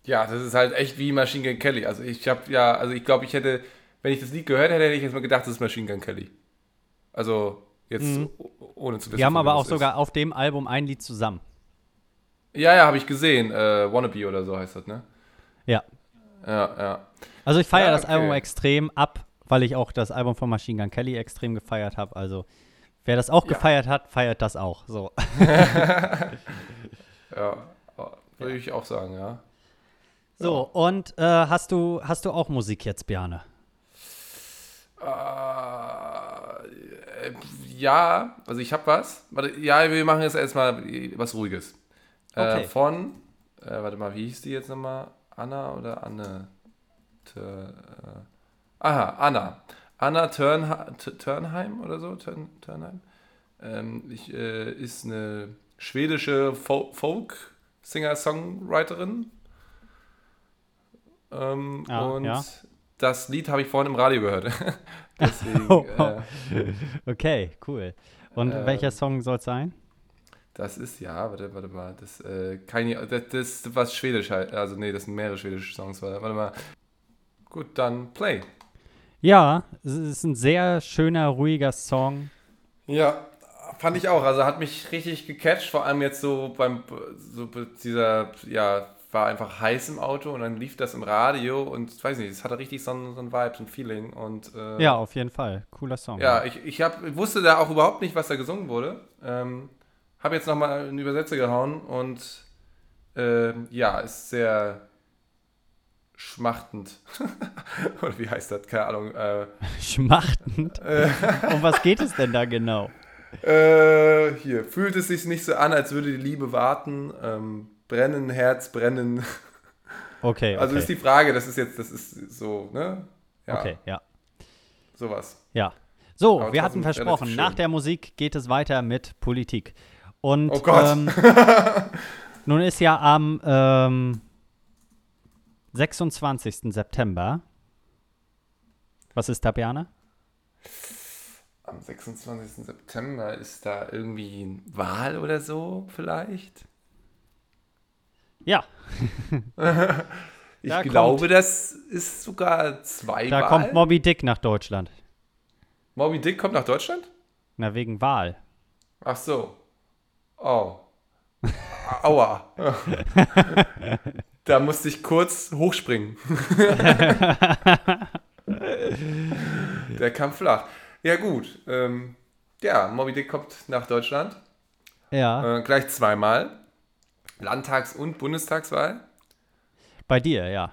Ja, das ist halt echt wie Machine Gun Kelly. Also ich habe ja, also ich glaube, ich hätte, wenn ich das Lied gehört hätte, hätte ich jetzt mal gedacht, das ist Machine Gun Kelly. Also jetzt Mhm. ohne zu wissen. Wir haben aber auch sogar auf dem Album ein Lied zusammen. Ja, ja, habe ich gesehen. Äh, Wannabe oder so heißt das, ne? Ja. Ja, ja. Also ich feiere Ja, das okay. Album extrem ab, weil ich auch das Album von Machine Gun Kelly extrem gefeiert habe. Also wer das auch Ja. gefeiert hat, feiert das auch. So. Ja, würde ich auch sagen, ja. So, und äh, hast du hast du auch Musik jetzt, Bjane? Äh, ja, also ich habe was. Warte, ja, wir machen jetzt erstmal was Ruhiges. Okay. Äh, von, äh, warte mal, wie hieß die jetzt nochmal? Anna oder Anne? Tö, äh, aha, Anna. Anna Turnha T- Turnheim oder so? Turn Turnheim? Ähm, ich, äh, ist eine schwedische Fo Folk-Singer-Songwriterin. Ähm, Ah, und ja. das Lied habe ich vorhin im Radio gehört. Deswegen, Oh, äh, Okay, cool. Und Ähm, welcher Song soll es sein? das ist, ja, warte, warte mal, das, äh, keine, das, das ist was Schwedisch halt, also nee, das sind mehrere schwedische Songs, warte, warte mal. Gut, dann Play. Ja, es ist ein sehr schöner, ruhiger Song. Ja, fand ich auch, also hat mich richtig gecatcht, vor allem jetzt so beim, so dieser, ja, war einfach heiß im Auto und dann lief das im Radio und, weiß nicht, es hatte richtig so ein, so ein Vibe, so ein Feeling und, äh, Ja, auf jeden Fall. Cooler Song. Ja, ich, ich, hab, ich wusste da auch überhaupt nicht, was da gesungen wurde. Ähm, habe jetzt nochmal einen Übersetzer gehauen und ähm, ja, ist sehr schmachtend. Oder wie heißt das? Keine Ahnung. Äh, Schmachtend. um was geht es denn da genau? äh, hier, fühlt es sich nicht so an, als würde die Liebe warten. Ähm, brennen, Herz brennen. Okay, okay. Also ist die Frage, das ist jetzt, das ist so, ne? Ja, okay, ja. sowas. Ja. So, Aber wir hatten versprochen, nach der Musik geht es weiter mit Politik. Und Oh Gott. Ähm, nun ist ja am ähm, 26. September. Was ist da, Bjane? Am 26. September ist da irgendwie Wahl oder so vielleicht? Ja, Ich Da glaube, das ist sogar zwei da kommt Moby Dick nach Deutschland. Moby Dick kommt nach Deutschland? Na, wegen Wahl. Ach so. Oh. Aua. da musste ich kurz hochspringen. Der kam flach. Ja, gut. Ähm, ja, Moby Dick kommt nach Deutschland. Ja, Äh, gleich zweimal. Landtags- und Bundestagswahl. bei dir, ja.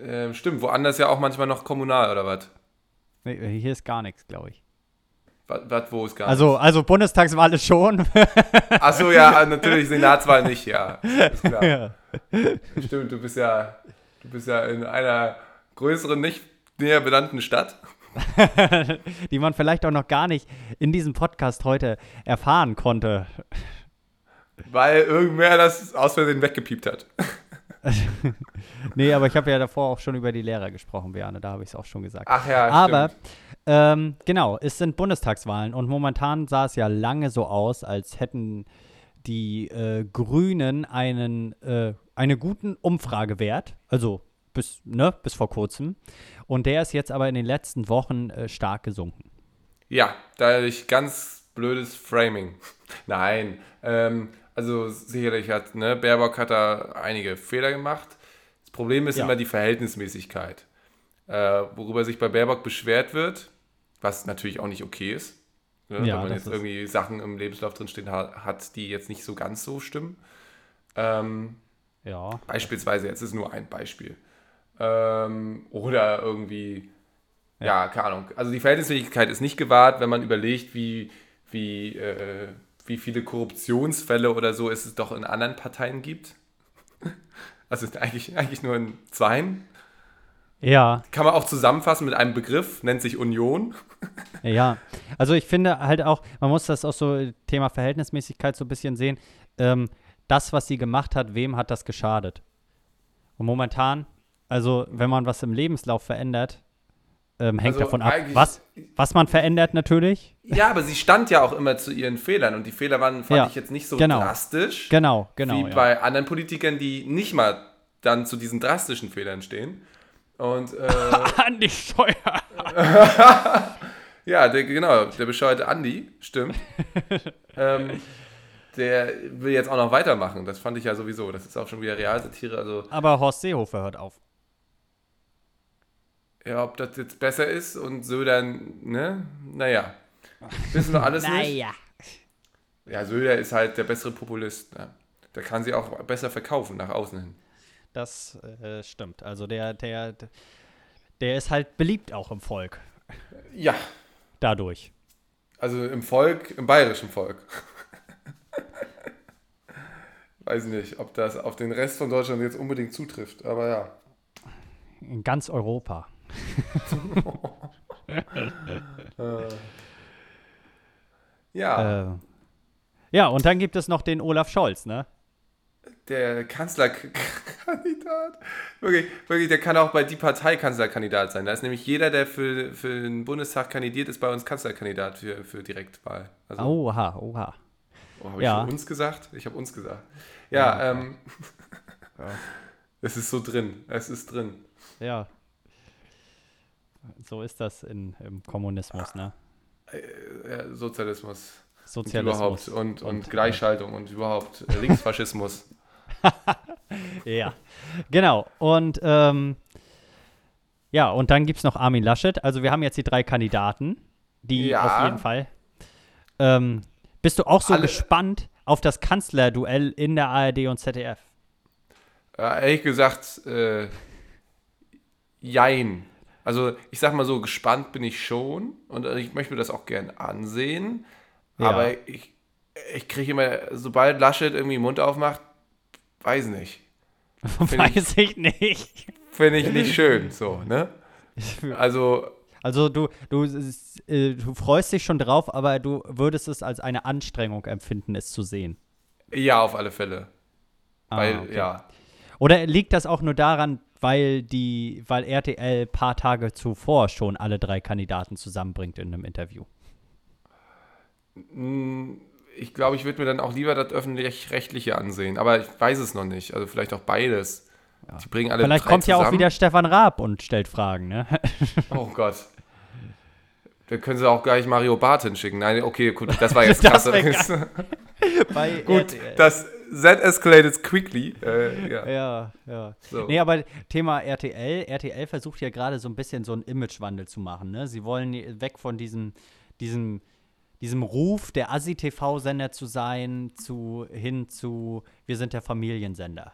Ähm, stimmt, woanders ja auch manchmal noch kommunal oder was? Nee, Hier ist gar nichts, glaube ich. Was, wo ist gar Also, also Bundestagswahl ist schon. Achso, ja, natürlich Senatswahl nicht, ja. Ist klar. ja. Stimmt, du bist ja, du bist ja in einer größeren, nicht näher benannten Stadt. Die man vielleicht auch noch gar nicht in diesem Podcast heute erfahren konnte. Weil irgendwer das aus Versehen weggepiept hat. nee, aber ich habe ja davor auch schon über die Lehrer gesprochen, Björn, da habe ich es auch schon gesagt. Ach ja, aber ähm, genau, es sind Bundestagswahlen und momentan sah es ja lange so aus, als hätten die äh, Grünen einen, äh, einen guten Umfragewert, also bis, ne, bis vor kurzem. Und der ist jetzt aber in den letzten Wochen äh, stark gesunken. Ja, dadurch ganz blödes Framing. Nein, ähm, also sicherlich hat, ne, Baerbock hat da einige Fehler gemacht. Das Problem ist Ja. immer die Verhältnismäßigkeit. Äh, worüber sich bei Baerbock beschwert wird, was natürlich auch nicht okay ist. Ne, Ja, wenn man jetzt irgendwie Sachen im Lebenslauf drinstehen ha hat, die jetzt nicht so ganz so stimmen. Ähm, Ja. Beispielsweise, jetzt ist nur ein Beispiel. Ähm, oder irgendwie, ja. keine Ahnung. Also die Verhältnismäßigkeit ist nicht gewahrt, wenn man überlegt, wie, wie, äh, wie viele Korruptionsfälle oder so es doch in anderen Parteien gibt. Also eigentlich, eigentlich nur in zweien. Ja, Kann man auch zusammenfassen mit einem Begriff, nennt sich Union. Ja, also ich finde halt auch, man muss das auch so Thema Verhältnismäßigkeit so ein bisschen sehen. Ähm, das, was sie gemacht hat, wem hat das geschadet? Und momentan, also wenn man was im Lebenslauf verändert, ähm, hängt Also davon ab, was, was man verändert natürlich. Ja, aber sie stand ja auch immer zu ihren Fehlern und die Fehler waren, fand Ja, ich jetzt nicht so genau. drastisch. Genau, genau. wie ja. bei anderen Politikern, die nicht mal dann zu diesen drastischen Fehlern stehen. Und äh, Andi Scheuer. ja, der, genau, der bescheuerte Andi, stimmt. ähm, der will jetzt auch noch weitermachen. Das fand ich ja sowieso. Das ist auch schon wieder Realsatire. Also, Aber Horst Seehofer hört auf. Ja, ob das jetzt besser ist und Söder, ne? Naja. Wissen wir alles nicht. Ja, Söder ist halt der bessere Populist. Ne? Der kann sie auch besser verkaufen nach außen hin. das äh, stimmt. Also der, der, der ist halt beliebt auch im Volk. Ja, Dadurch. Also im Volk, im bayerischen Volk. Weiß nicht, ob das auf den Rest von Deutschland jetzt unbedingt zutrifft, aber ja. In ganz Europa. Ja, Äh, ja, und dann gibt es noch den Olaf Scholz, ne? der Kanzlerkandidat. Wirklich, wirklich, der kann auch bei die Partei Kanzlerkandidat sein. Da ist nämlich jeder, der für, für den Bundestag kandidiert, ist bei uns Kanzlerkandidat für, für Direktwahl. Also, Oha, oha. oh, habe ja. ich uns gesagt? Ich habe uns gesagt. Ja, ähm. Es ist so drin. Es ist drin. Ja. So ist das in, im Kommunismus, ne? Äh, Sozialismus. Und Sozialismus. überhaupt und, und, Und, Gleichschaltung und überhaupt äh, Linksfaschismus. Ja, genau. Und ähm, ja, und dann gibt es noch Armin Laschet. Also wir haben jetzt die drei Kandidaten, die Ja. auf jeden Fall. Ähm, bist du auch so Alle- gespannt auf das Kanzlerduell in der ARD und ZDF? äh, ehrlich gesagt, äh, jein. Also ich sag mal so, gespannt bin ich schon und äh, ich möchte mir das auch gern ansehen. Ja. Aber ich, ich kriege immer, sobald Laschet irgendwie den Mund aufmacht, weiß nicht. ich- Weiß ich nicht. Finde ich nicht schön, so, ne? Also, Also du, du, äh, du freust dich schon drauf, aber du würdest es als eine Anstrengung empfinden, es zu sehen. ja, auf alle Fälle. Ah, Weil, okay. ja. Oder liegt das auch nur daran, weil die, weil RTL ein paar Tage zuvor schon alle drei Kandidaten zusammenbringt in einem Interview? Ich glaube, ich würde mir dann auch lieber das öffentlich-rechtliche ansehen. Aber ich weiß es noch nicht. Also vielleicht auch beides. Die bringen alle Vielleicht kommt ja auch zusammen. wieder Stefan Raab und stellt Fragen, ne? Oh Gott. Da können sie auch gleich Mario Barth hinschicken. Nein, okay, gut, das war jetzt krass. Das Bei gut, RTL. das that escalated quickly. Äh, ja. Ja, ja. So. Nee, aber Thema RTL. RTL versucht ja gerade so ein bisschen so einen Imagewandel zu machen, ne? Sie wollen weg von diesem, diesem, diesem Ruf, der Assi-TV-Sender zu sein, zu, hin zu, wir sind der Familiensender.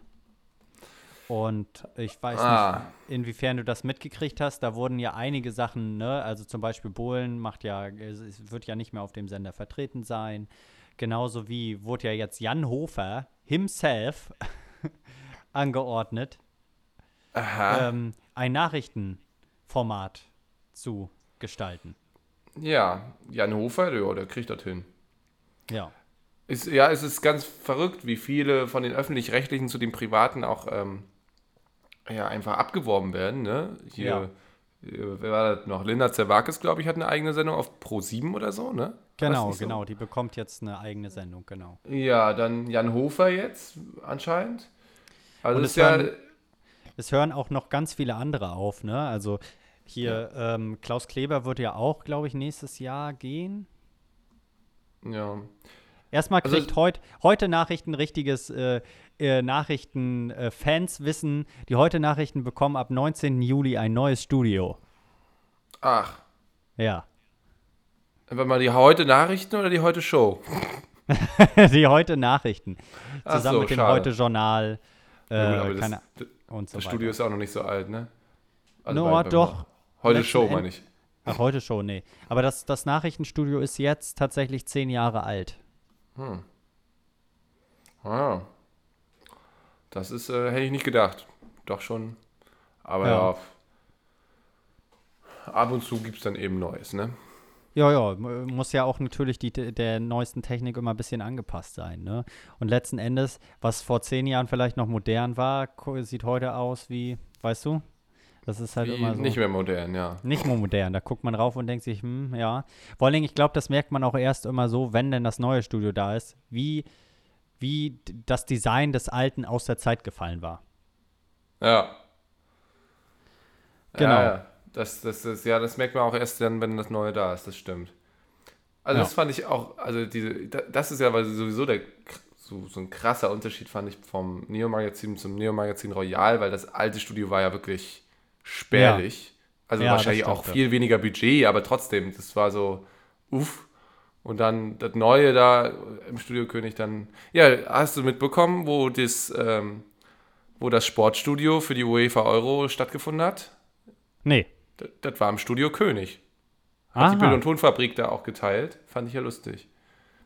Und ich weiß Ah. nicht, inwiefern du das mitgekriegt hast. Da wurden ja einige Sachen, ne? Also zum Beispiel Bohlen macht ja, wird ja nicht mehr auf dem Sender vertreten sein. Genauso wie wurde ja jetzt Jan Hofer himself angeordnet, ähm, ein Nachrichtenformat zu gestalten. Ja, Jan Hofer, ja, der kriegt das hin. Ja. Ist, ja, es ist ganz verrückt, wie viele von den Öffentlich-Rechtlichen zu den Privaten auch ähm, ja einfach abgeworben werden. Ne? Hier, ja. hier, wer war das noch? Linda Zerwakis, glaube ich, hat eine eigene Sendung auf Pro 7 oder so, ne? Genau, so? genau, die bekommt jetzt eine eigene Sendung, genau. Ja, dann Jan Hofer jetzt anscheinend. Also es, ja, hören, es hören auch noch ganz viele andere auf, ne? Also hier ja. ähm, Klaus Kleber wird ja auch, glaube ich, nächstes Jahr gehen. Ja. Erstmal also kriegt also, heut, heute Nachrichten richtiges äh, äh, Nachrichten-Fans äh, wissen, die heute Nachrichten bekommen ab 19. Juli ein neues Studio. Ach. Ja. Einfach mal die heute Nachrichten oder die heute Show? die heute Nachrichten. Zusammen so, mit dem schade. heute Journal. Äh, ja, gut, das, und so das Studio ist auch noch nicht so alt, ne? Also no, doch. Heute Show, meine ich. Ach, heute Show, nee. Aber das, das Nachrichtenstudio ist jetzt tatsächlich zehn Jahre alt. Hm. Ah. Das ist, äh, hätte ich nicht gedacht. Doch schon. Aber ja. ja ab und zu gibt es dann eben Neues, ne? Ja, ja, muss ja auch natürlich die, der neuesten Technik immer ein bisschen angepasst sein, ne? Und letzten Endes, was vor zehn Jahren vielleicht noch modern war, sieht heute aus wie, weißt du? Das ist halt wie immer so. Nicht mehr modern, ja. Nicht mehr modern. Da guckt man rauf und denkt sich, hm, ja. Vor allen Dingen, ich glaube, das merkt man auch erst immer so, wenn denn das neue Studio da ist, wie, wie das Design des alten aus der Zeit gefallen war. Ja. Genau. Ja, ja. Das, das, das, ja, das merkt man auch erst dann, wenn das Neue da ist, das stimmt. Also ja. das fand ich auch, also diese, das ist ja weil sowieso der, so, so ein krasser Unterschied, fand ich vom Neo-Magazin zum Neo-Magazin Royal, weil das alte Studio war ja wirklich spärlich. Ja. Also ja, wahrscheinlich auch viel weniger Budget, aber trotzdem, das war so, uff. Und dann das Neue da im Studio König dann, ja, hast du mitbekommen, wo das, ähm, wo das Sportstudio für die UEFA Euro stattgefunden hat? Nee. Das, war im Studio König. Hat Aha. die Bild- und Tonfabrik da auch geteilt. Fand ich ja lustig.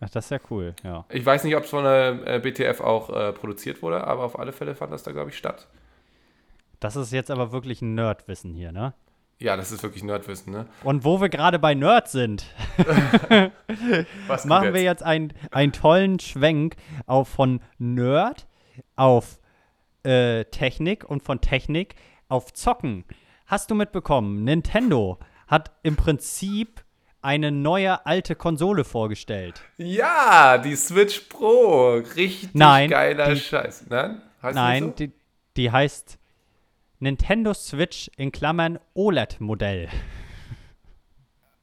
Ach, das ist ja cool, ja. Ich weiß nicht, ob es von der äh, BTF auch äh, produziert wurde, aber auf alle Fälle fand das da, glaube ich, statt. Das ist jetzt aber wirklich ein Nerdwissen hier, ne? Ja, das ist wirklich Nerdwissen, ne? Und wo wir gerade bei Nerd sind, machen jetzt? wir jetzt einen, einen tollen Schwenk auf von Nerd auf äh, Technik und von Technik auf Zocken. Hast du mitbekommen, Nintendo hat im Prinzip eine neue alte Konsole vorgestellt. Ja, die Switch Pro. Richtig Nein, geiler die, Scheiß. Nein, heißt Nein so? die, die heißt Nintendo Switch in Klammern OLED-Modell.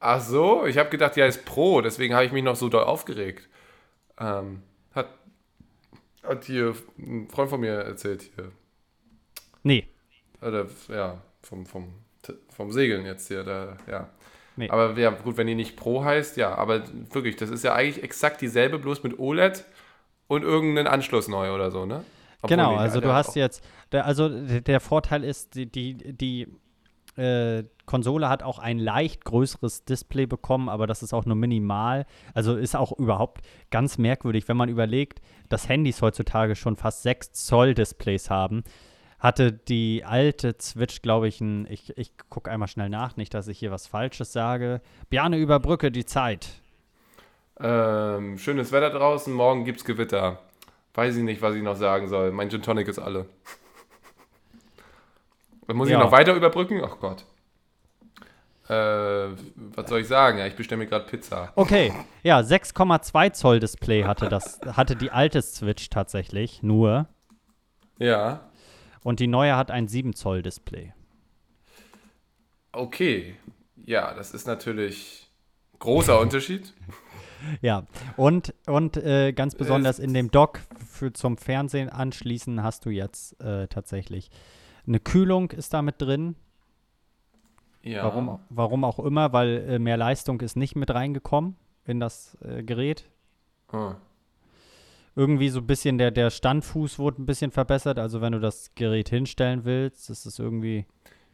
Ach so, ich habe gedacht, die heißt Pro, deswegen habe ich mich noch so doll aufgeregt. Ähm, hat, hat hier ein Freund von mir erzählt hier. Nee. Oder, ja, vom, vom, vom Segeln jetzt hier, da, ja. Nee. Aber ja, gut, wenn die nicht Pro heißt, ja, aber wirklich, das ist ja eigentlich exakt dieselbe, bloß mit OLED und irgendeinen Anschluss neu oder so, ne? Obwohl genau, also du hast jetzt, der, also der Vorteil ist, die, die, die äh, Konsole hat auch ein leicht größeres Display bekommen, aber das ist auch nur minimal. Also ist auch überhaupt ganz merkwürdig, wenn man überlegt, dass Handys heutzutage schon fast 6 Zoll Displays haben. Hatte die alte Switch, glaube ich, ein, ich, ich gucke einmal schnell nach, nicht, dass ich hier was Falsches sage. Bjane, überbrücke die Zeit. Ähm, schönes Wetter draußen, morgen gibt's Gewitter. Weiß ich nicht, was ich noch sagen soll. Mein Gin Tonic ist alle. muss ja. ich noch weiter überbrücken? Ach Gott. Äh, was soll ich sagen? Ja, ich bestelle mir gerade Pizza. Okay, ja, 6,2 Zoll Display hatte das, hatte die alte Switch tatsächlich nur. Ja. Und die neue hat ein 7 Zoll Display. Okay, ja, das ist natürlich großer Unterschied. Ja, und, und äh, ganz besonders in dem Dock für, zum Fernsehen anschließen hast du jetzt äh, tatsächlich eine Kühlung ist da mit drin. Ja. Warum, warum auch immer, weil äh, mehr Leistung ist nicht mit reingekommen in das äh, Gerät. Oh. Irgendwie so ein bisschen der, der Standfuß wurde ein bisschen verbessert. Also wenn du das Gerät hinstellen willst, ist es irgendwie.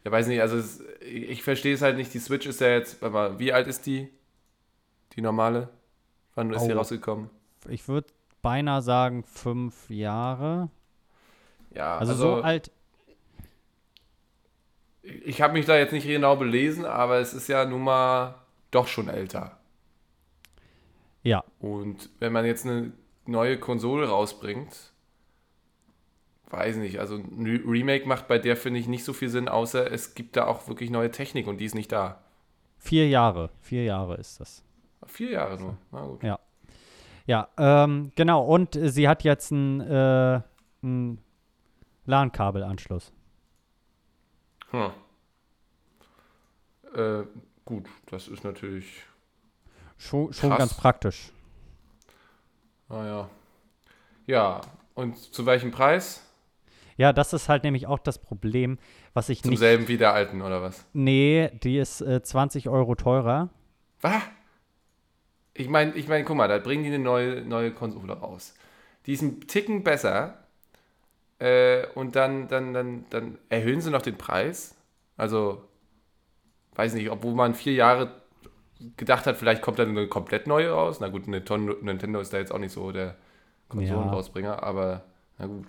Ja, weiß nicht, also es, ich verstehe es halt nicht. Die Switch ist ja jetzt, aber wie alt ist die? Die normale? Wann ist oh. die rausgekommen? Ich würde beinahe sagen fünf Jahre. Ja, also, also so alt. Ich habe mich da jetzt nicht genau belesen, aber es ist ja nun mal doch schon älter. Ja. Und wenn man jetzt eine neue Konsole rausbringt, weiß nicht, also ein Re- Remake macht bei der, finde ich, nicht so viel Sinn, außer es gibt da auch wirklich neue Technik und die ist nicht da. Vier Jahre. Vier Jahre ist das. Vier Jahre nur. Na gut. Ja. Ja, ähm, genau. Und sie hat jetzt einen äh, einen LAN-Kabelanschluss. Hm. Äh, gut, das ist natürlich. Schon, schon ganz praktisch. Naja. Ja, und zu welchem Preis? Ja, das ist halt nämlich auch das Problem, was ich Zum nicht. selben wie der alten, oder was? Nee, die ist äh, 20 Euro teurer. Was? Ich meine, ich mein, guck mal, da bringen die eine neue, neue Konsole raus. Die ist ein Ticken besser. Äh, und dann, dann, dann, dann erhöhen sie noch den Preis. Also, weiß nicht, obwohl man vier Jahre gedacht hat, vielleicht kommt dann eine komplett neue raus. Na gut, Nintendo, ist da jetzt auch nicht so der Konsolenrausbringer, aber na gut.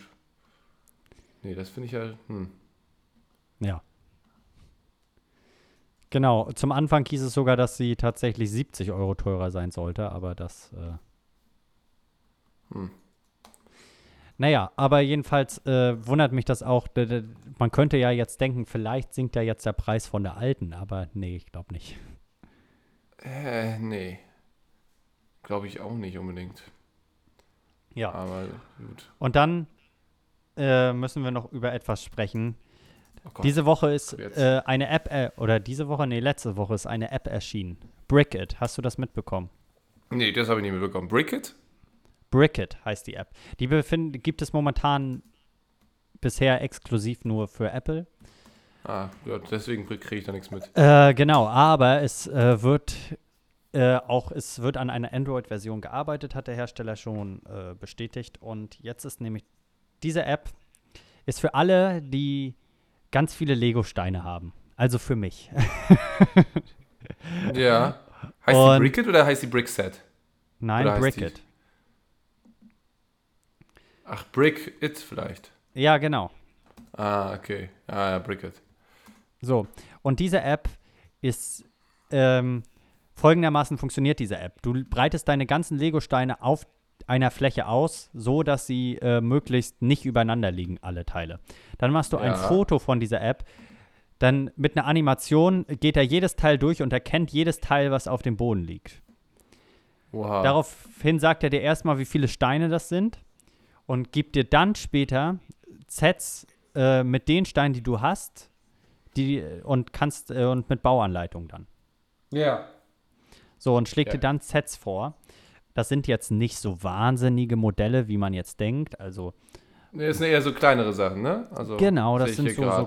Nee, das finde ich ja. Hm. Ja. Genau, zum Anfang hieß es sogar, dass sie tatsächlich 70 Euro teurer sein sollte, aber das. Äh Hm. Naja, aber jedenfalls äh, wundert mich das auch. Man könnte ja jetzt denken, vielleicht sinkt ja jetzt der Preis von der alten, aber nee, ich glaube nicht. Äh, nee. Glaube ich auch nicht unbedingt. Ja. Aber gut. Und dann äh, müssen wir noch über etwas sprechen. Oh. Diese Woche ist äh, eine App, äh, oder diese Woche, nee, letzte Woche ist eine App erschienen. Brickit, hast du das mitbekommen? Nee, das habe ich nicht mitbekommen. Brickit? Brickit heißt die App. Die befind, gibt es momentan bisher exklusiv nur für Apple. Ah, deswegen kriege ich da nichts mit. Äh, genau, aber es äh, wird äh, auch, es wird an einer Android-Version gearbeitet, hat der Hersteller schon äh, bestätigt. Und jetzt ist nämlich diese App ist für alle, die ganz viele Lego-Steine haben. Also für mich. Ja. Heißt Und- die Brickit oder heißt die Brickset? Nein, Oder Brickit. Ach, Brick It vielleicht. Ja, genau. Ah, okay. Ah, ja, Brickit. So, und diese App ist ähm, folgendermaßen funktioniert diese App. Du breitest deine ganzen Lego-Steine auf einer Fläche aus, so dass sie äh, möglichst nicht übereinander liegen, alle Teile. Dann machst du ein Ja. Foto von dieser App. Dann mit einer Animation geht er jedes Teil durch und erkennt jedes Teil, was auf dem Boden liegt. Wow. Daraufhin sagt er dir erstmal, wie viele Steine das sind und gibt dir dann später Sets äh, mit den Steinen, die du hast, die und kannst äh, und mit Bauanleitung dann. ja. So und schlägt Ja. dir dann Sets vor. Das sind jetzt nicht so wahnsinnige Modelle, wie man jetzt denkt. Also Nee, das sind eher so kleinere Sachen, ne? Also, genau, das sind so, so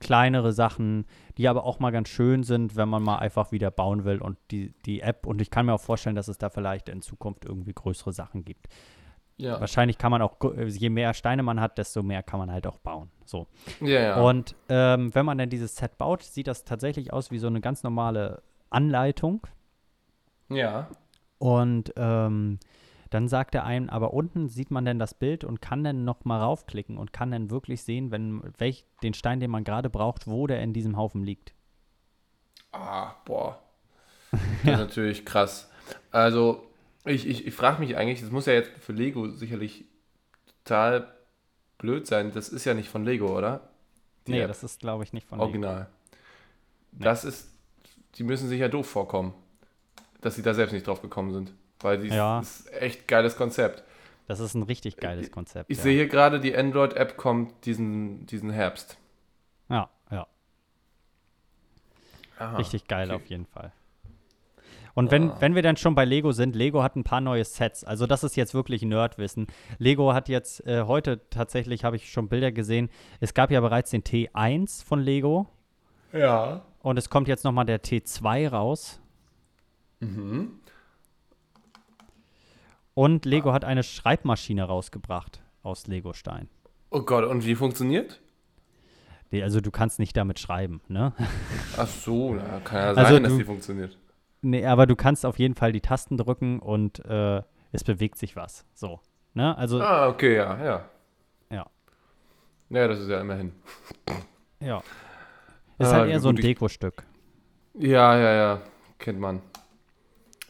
kleinere Sachen, die aber auch mal ganz schön sind, wenn man mal einfach wieder bauen will und die, die App. Und ich kann mir auch vorstellen, dass es da vielleicht in Zukunft irgendwie größere Sachen gibt. Ja. Wahrscheinlich kann man auch, je mehr Steine man hat, desto mehr kann man halt auch bauen. So. Ja, ja. Und ähm, wenn man dann dieses Set baut, sieht das tatsächlich aus wie so eine ganz normale Anleitung. ja. Und ähm, dann sagt er einem, aber unten sieht man dann das Bild und kann dann noch mal raufklicken und kann dann wirklich sehen, wenn welch, den Stein, den man gerade braucht, wo der in diesem Haufen liegt. Ah, boah. Das ist natürlich krass. Also, ich, ich, ich frage mich eigentlich, das muss ja jetzt für Lego sicherlich total blöd sein. Das ist ja nicht von Lego, oder? Die nee, App. das ist, glaube ich, nicht von Lego. Original. Das ist, die müssen sich ja doof vorkommen, dass sie da selbst nicht drauf gekommen sind. Weil die Ja. ist echt geiles Konzept. Das ist ein richtig geiles Konzept. Ich ja. sehe hier gerade, die Android-App kommt diesen, diesen Herbst. Ja, ja. Aha, Richtig geil okay. auf jeden Fall. Und wenn, wenn wir dann schon bei Lego sind, Lego hat ein paar neue Sets. Also das ist jetzt wirklich Nerdwissen. Lego hat jetzt äh, heute tatsächlich, habe ich schon Bilder gesehen, es gab ja bereits den T1 von Lego Ja. und es kommt jetzt nochmal der T2 raus. Mhm. Und Lego Ah. hat eine Schreibmaschine rausgebracht aus Lego-Stein. Oh Gott, und wie funktioniert? Nee, Also du kannst nicht damit schreiben, ne? Ach so, na, kann ja Also sein, dass du- die funktioniert. Nee, aber du kannst auf jeden Fall die Tasten drücken und äh, es bewegt sich was. So. Ne? Also, Ah, okay, ja, ja. Ja. Ja, das ist ja immerhin. ja. Ist Ah, halt eher so ein Dekostück. Ja, ja, ja, kennt man.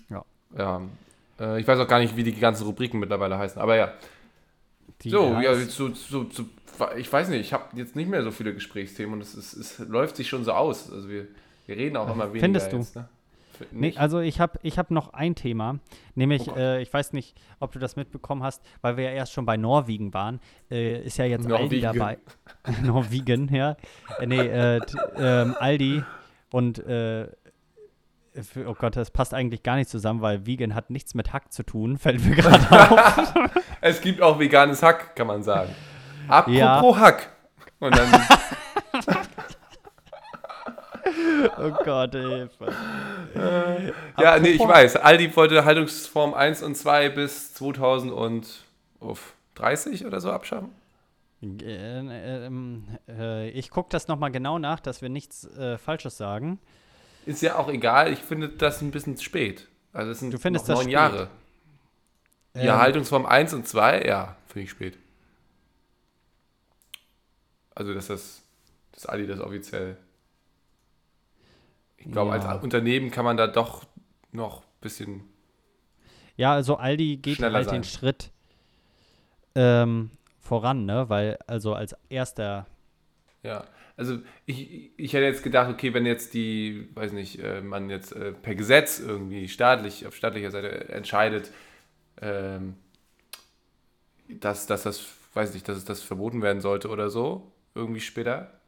Ja. Ja. Äh, ich weiß auch gar nicht, wie die ganzen Rubriken mittlerweile heißen, aber ja. Die So, ja, so, so, so, ich weiß nicht, ich habe jetzt nicht mehr so viele Gesprächsthemen und es, ist, es läuft sich schon so aus. Also wir, wir reden auch immer weniger Findest du? jetzt. Ne? Nee, also ich habe ich hab noch ein Thema, nämlich, Oh äh, ich weiß nicht, ob du das mitbekommen hast, weil wir ja erst schon bei Norwegen waren, äh, ist ja jetzt Aldi Norwegen. dabei. Norwegen, ja. Äh, nee, äh, ähm, Aldi und, äh, für, oh Gott, das passt eigentlich gar nicht zusammen, weil Vegan hat nichts mit Hack zu tun, fällt mir gerade auf. Es gibt auch veganes Hack, kann man sagen. Apropos Ja. Hack. Und dann, Oh Gott, Hilfe. ja, nee, ich weiß. Aldi wollte Haltungsform 1 und 2 bis 2030 oder so abschaffen. Äh, ähm, äh, ich gucke das nochmal genau nach, dass wir nichts äh, Falsches sagen. Ist ja auch egal, ich finde das ein bisschen spät. Also es sind Du findest noch neun spät? Jahre. ja, Ähm, Haltungsform 1 und 2, ja, finde ich spät. Also, dass das, dass Aldi das offiziell. Ich glaube, Ja. als Unternehmen kann man da doch noch ein bisschen. Ja, also Aldi geht halt sein. den Schritt ähm, voran, ne? Weil, also als erster, Ja, also ich, ich hätte jetzt gedacht, okay, wenn jetzt die, weiß nicht, äh, man jetzt äh, per Gesetz irgendwie staatlich, auf staatlicher Seite entscheidet, ähm, dass, dass das, weiß nicht, dass es das verboten werden sollte oder so, irgendwie später,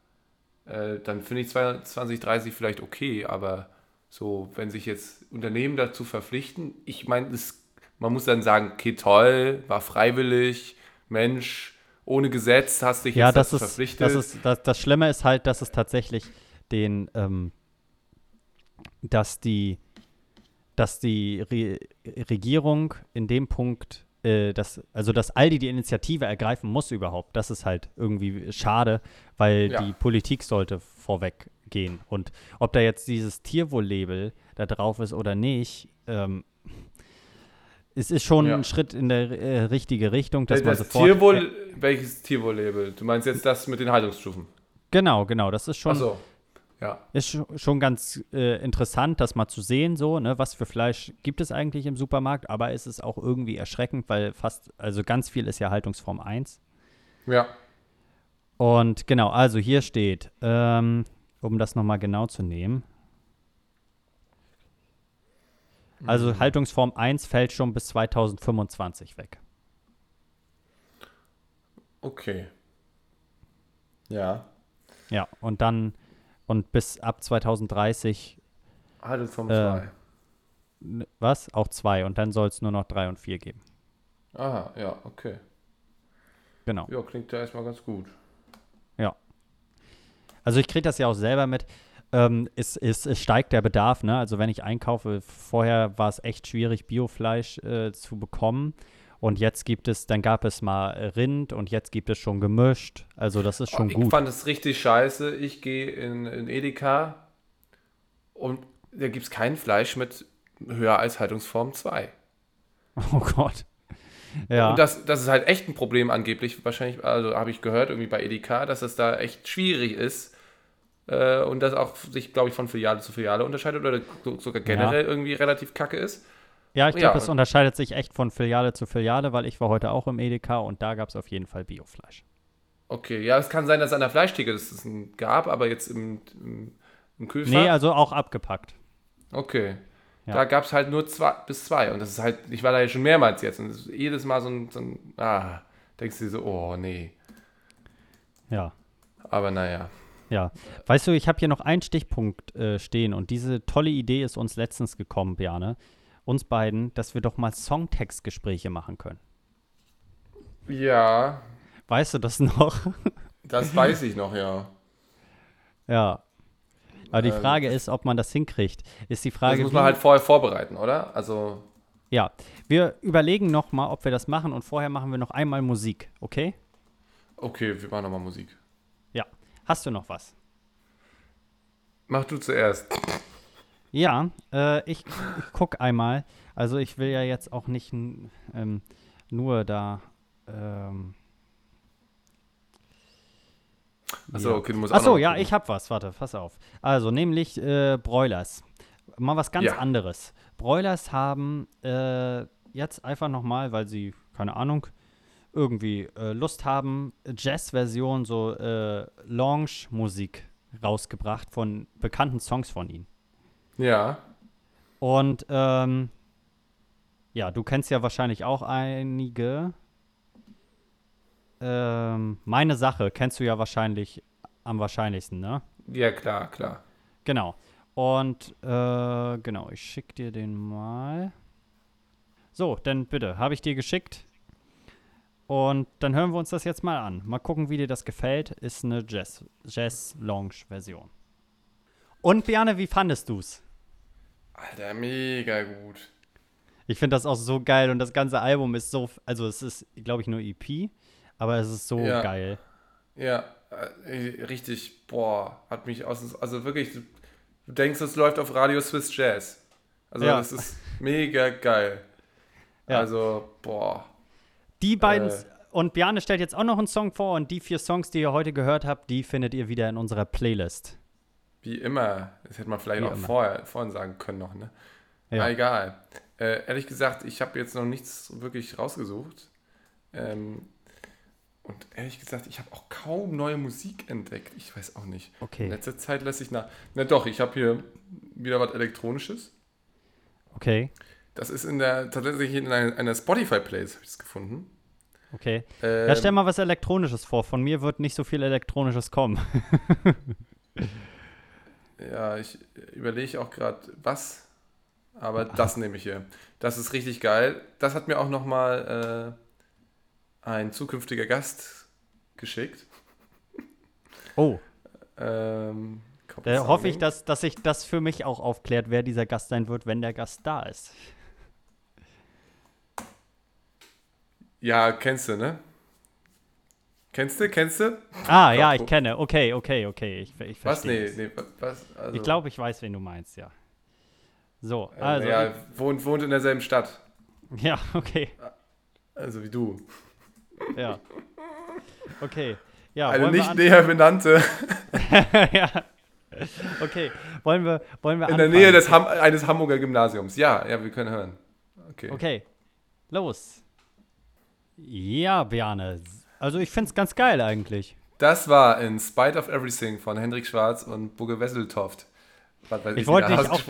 äh, dann finde ich 2030 vielleicht okay, aber so, wenn sich jetzt Unternehmen dazu verpflichten, ich meine, man muss dann sagen, okay, toll, war freiwillig, Mensch, ohne Gesetz hast dich ja, jetzt das dazu ist, verpflichtet. das ist, das, das Schlimme ist halt, dass es tatsächlich den, ähm, dass die, dass die Re Regierung in dem Punkt, äh, dass, also dass Aldi die Initiative ergreifen muss überhaupt, das ist halt irgendwie schade, weil Ja. die Politik sollte vorweg gehen. Und ob da jetzt dieses Tierwohl-Label da drauf ist oder nicht, ähm, es ist schon Ja. ein Schritt in der äh, richtige Richtung, dass man das sofort. Tierwohl, welches Tierwohl-Label? Du meinst jetzt das mit den Haltungsstufen? Genau, genau. Das ist schon, Achso. Ja. ist scho- schon ganz äh, interessant, das mal zu sehen, so, ne, was für Fleisch gibt es eigentlich im Supermarkt, aber es ist auch irgendwie erschreckend, weil fast, also ganz viel ist ja Haltungsform 1. Ja. Und genau, also hier steht, ähm, um das nochmal genau zu nehmen. Also Haltungsform 1 fällt schon bis 2025 weg. Okay. Ja. Ja, und dann, und bis ab 2030, Haltungsform Äh, 2. n- was? Auch zwei. Und dann soll es nur noch drei und vier geben. Aha, ja, okay. Genau. Ja, klingt ja erstmal ganz gut. Also ich kriege das ja auch selber mit. Ähm, es, es, es steigt der Bedarf, ne? Also wenn ich einkaufe, vorher war es echt schwierig, Biofleisch äh, zu bekommen. Und jetzt gibt es, dann gab es mal Rind und jetzt gibt es schon gemischt. Also das ist schon ich gut. fand es richtig scheiße. Ich gehe in, in Edeka und da gibt es kein Fleisch mit höher als Haltungsform 2. Oh Gott. Ja. Und das, das ist halt echt ein Problem angeblich, wahrscheinlich, also habe ich gehört, irgendwie bei Edeka, dass es da echt schwierig ist äh, und das auch sich, glaube ich, von Filiale zu Filiale unterscheidet oder so- sogar generell irgendwie relativ kacke ist. Ja, ich glaube, ja. es unterscheidet sich echt von Filiale zu Filiale, weil ich war heute auch im Edeka und da gab es auf jeden Fall Biofleisch. Okay, ja, es kann sein, dass an der Fleischtheke es es ein gab, aber jetzt im, im, im Kühlfach. Nee, also auch abgepackt. okay. Ja. Da gab es halt nur zwei bis zwei und das ist halt, ich war da ja schon mehrmals jetzt und es ist jedes Mal so ein, so ein ah, denkst du dir so, oh nee. Ja. Aber naja. Ja, weißt du, ich habe hier noch einen Stichpunkt äh, stehen und diese tolle Idee ist uns letztens gekommen, Bjane, uns beiden, dass wir doch mal Songtextgespräche machen können. Ja, Weißt du das noch? das weiß ich noch, ja. ja. Aber die Ähm, Frage ist, ob man das hinkriegt. Ist die Das Frage, muss man halt vorher vorbereiten, oder? Also, ja, wir überlegen noch mal, ob wir das machen und vorher machen wir noch einmal Musik, okay? okay, wir machen nochmal Musik. Ja. Hast du noch was? Mach du zuerst. Ja, äh, ich, ich guck einmal. Also ich will ja jetzt auch nicht ähm, nur da. Ähm, Achso, ja. okay, du musst Achso, ja, ich hab was. Warte, pass auf. Also nämlich äh, Broilers. Mal was ganz Ja. anderes. Broilers haben äh, jetzt einfach nochmal, weil sie, keine Ahnung, irgendwie äh, Lust haben, Jazz-Version, so äh, Lounge-Musik rausgebracht von bekannten Songs von ihm. Ja. Und ähm, ja, du kennst ja wahrscheinlich auch einige. Ähm, meine Sache kennst du ja wahrscheinlich am wahrscheinlichsten, ne? Ja, klar, klar. Genau. Und äh, genau, ich schick dir den mal. So, dann bitte, habe ich dir geschickt. Und dann hören wir uns das jetzt mal an. Mal gucken, wie dir das gefällt. Ist eine Jazz, Jazz. Und Biane, wie fandest du's? Alter, mega gut. Ich finde das auch so geil und das ganze Album ist so, also es ist, glaube ich, nur EP, aber es ist so Ja. geil. Ja, äh, richtig, boah, hat mich aus, also wirklich, du denkst, es läuft auf Radio Swiss Jazz. Also Ja. das ist mega geil. Ja. Also, boah. Die beiden, Äh. und Biane stellt jetzt auch noch einen Song vor und die vier Songs, die ihr heute gehört habt, die findet ihr wieder in unserer Playlist. Wie immer. Das hätte man vielleicht Wie auch immer. vorher, vorhin sagen können noch, ne? Ja. Ah, egal. Äh, ehrlich gesagt, ich habe jetzt noch nichts wirklich rausgesucht. Ähm, und ehrlich gesagt, ich habe auch kaum neue Musik entdeckt. Ich weiß auch nicht. In Okay, letzter Zeit lässt ich nach. Na doch, ich habe hier wieder was Elektronisches. okay, Das ist in der tatsächlich in einer, einer Spotify-Playlist habe ich das gefunden. okay. Ähm, Ja, stell mal was Elektronisches vor. Von mir wird nicht so viel Elektronisches kommen. Ja, ich überlege auch gerade, was. Aber das nehme ich hier. Das ist richtig geil. Das hat mir auch nochmal äh, ein zukünftiger Gast geschickt. Oh, Ähm, da hoffe ich, dass, dass sich das für mich auch aufklärt, wer dieser Gast sein wird, wenn der Gast da ist. Ja, kennst du, ne? Kennst du, kennst du? Ah, ja, ich kenne. Okay, okay, okay. Ich, ich Was? verstehe. Nee, es. nee, was? Also, Ich glaube, ich weiß, wen du meinst, ja. So, äh, also. ja, wohnt, wohnt in derselben Stadt. Ja, okay. Also wie du. Ja. Okay. Ja, Eine nicht näher benannte. ja. Okay. Wollen wir, wollen wir In der anfangen? Nähe des Ham eines Hamburger Gymnasiums. Ja, ja, wir können hören. Okay. Okay. Los. Ja, Bjane. Also ich find's ganz geil eigentlich. Das war In Spite of Everything von Hendrik Schwarz und Bugge Wesseltoft. Ich wie wollte dich auch-.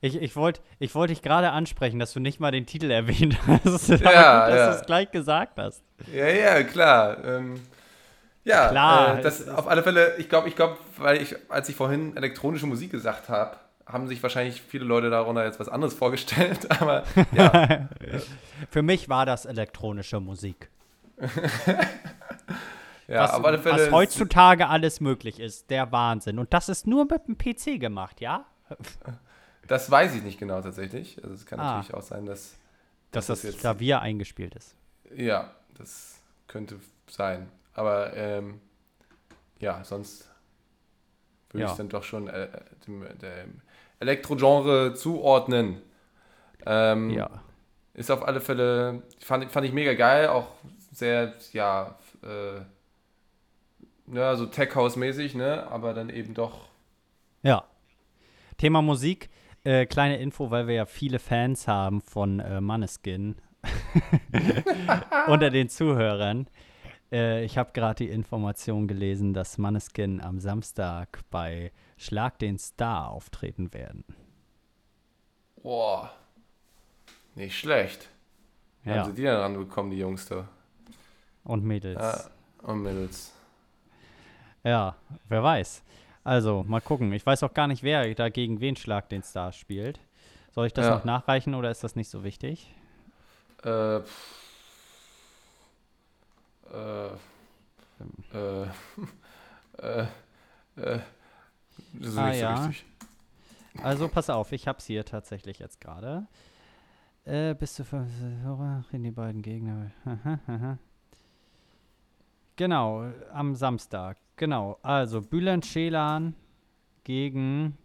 Ich, ich wollte ich wollt dich gerade ansprechen, dass du nicht mal den Titel erwähnt hast. Ja, dass ja. du es gleich gesagt hast. Ja, ja, klar. Ähm, ja, Klar, Äh, das es auf alle Fälle, ich glaube, ich glaube, weil ich, als ich vorhin elektronische Musik gesagt habe, haben sich wahrscheinlich viele Leute darunter jetzt was anderes vorgestellt, aber ja, Für mich war das elektronische Musik. ja was, Fälle. was heutzutage alles möglich ist. Der Wahnsinn. Und das ist nur mit dem PC gemacht, ja? Das weiß ich nicht genau tatsächlich. Also es kann Ah. natürlich auch sein, dass, Dass das das jetzt- Klavier eingespielt ist. ja, das könnte sein. Aber ähm, ja, sonst würde ich Ja. es dann doch schon äh, dem, dem Elektrogenre zuordnen. Ähm, Ja. Ist auf alle Fälle, fand, fand ich mega geil, auch sehr, ja, äh, ja so Tech-House-mäßig, ne? Aber dann eben doch, Ja. Thema Musik. Äh, kleine Info, weil wir ja viele Fans haben von äh, Maneskin unter den Zuhörern. Äh, ich habe gerade die Information gelesen, dass Maneskin am Samstag bei Schlag den Star auftreten werden. boah, nicht schlecht. Wie Ja. haben sie die dann ranbekommen, die Jungs da? Und Mädels. Ja, und Mädels. Ja, wer weiß. Also, mal gucken. Ich weiß auch gar nicht, wer da gegen wen Schlag den Star spielt. Soll ich das Ja. noch nachreichen oder ist das nicht so wichtig? Äh, äh, äh, äh, äh, das ist Ah, nicht ja. so wichtig. Also, pass auf, ich hab's hier tatsächlich jetzt gerade. Äh, bist du für in die beiden Gegner. Genau, am Samstag. Genau, also Bülent Schelan gegen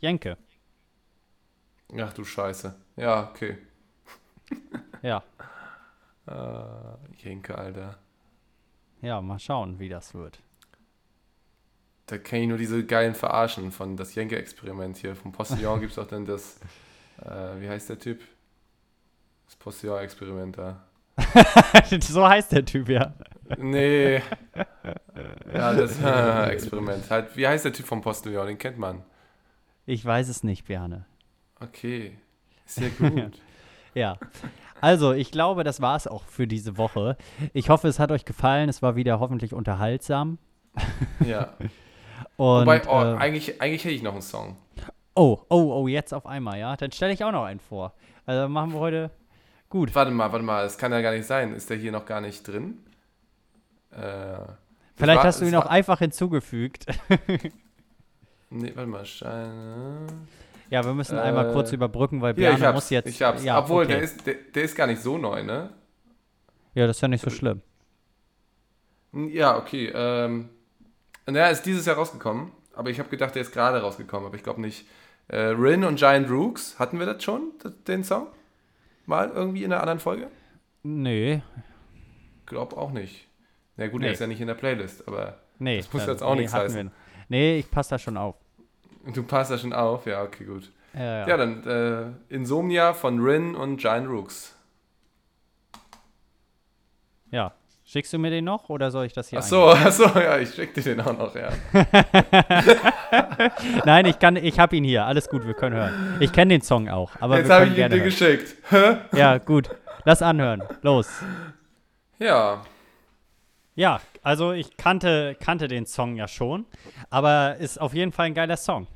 Jenke. Ach du Scheiße. Ja, okay. Ja, Äh, Jenke, Alter. ja, mal schauen, wie das wird. Da kenne ich nur diese geilen Verarschen von das Jenke-Experiment hier. Vom Postillon gibt es auch dann das, äh, wie heißt der Typ? Das Postillon-Experiment da. So heißt der Typ, ja. Nee. Ja, das äh, Experiment. Halt, wie heißt der Typ vom Postillon? Den kennt man. Ich weiß es nicht, Björne. Okay. Sehr gut. Ja. Also, ich glaube, das war es auch für diese Woche. Ich hoffe, es hat euch gefallen. Es war wieder hoffentlich unterhaltsam. ja. Und, Wobei, oh, äh, eigentlich, eigentlich hätte ich noch einen Song. oh, oh, oh, jetzt auf einmal, ja. Dann stelle ich auch noch einen vor. Also machen wir heute gut. Warte mal, warte mal, das kann ja gar nicht sein. Ist der hier noch gar nicht drin? Äh, Vielleicht war- hast du ihn es auch einfach hinzugefügt. nee, warte mal, Steine. ja, wir müssen einmal Äh, kurz überbrücken, weil Ja, ich hab's. muss jetzt. ich hab's. Ja, Obwohl, okay. der, ist, der, der ist gar nicht so neu, ne? Ja, das ist ja nicht so schlimm. Ja, okay. Ähm, naja, ist dieses Jahr rausgekommen. Aber ich habe gedacht, der ist gerade rausgekommen, aber ich glaube nicht. Äh, Rin und Giant Rooks, hatten wir das schon, den Song? Mal irgendwie in einer anderen Folge? Nee, Glaub auch nicht. Na gut, Nee. er ist ja nicht in der Playlist, aber nee. Das muss dann- jetzt auch nee, nichts heißen. wir- Nee, ich passe da schon auf. du passt da schon auf. Ja, okay, gut. Ja, ja. Ja, dann äh, Insomnia von Rin und Giant Rooks. ja. Schickst du mir den noch oder soll ich das hier Ach so, ach so, ja, ich schick dir den auch noch, ja. Nein, ich kann, ich habe ihn hier. Alles gut, wir können hören. Ich kenne den Song auch, aber Jetzt wir habe ich ihn dir hören. geschickt. Ja, gut. Lass anhören. Los. Ja, Ja, also ich kannte, kannte den Song ja schon, aber ist auf jeden Fall ein geiler Song.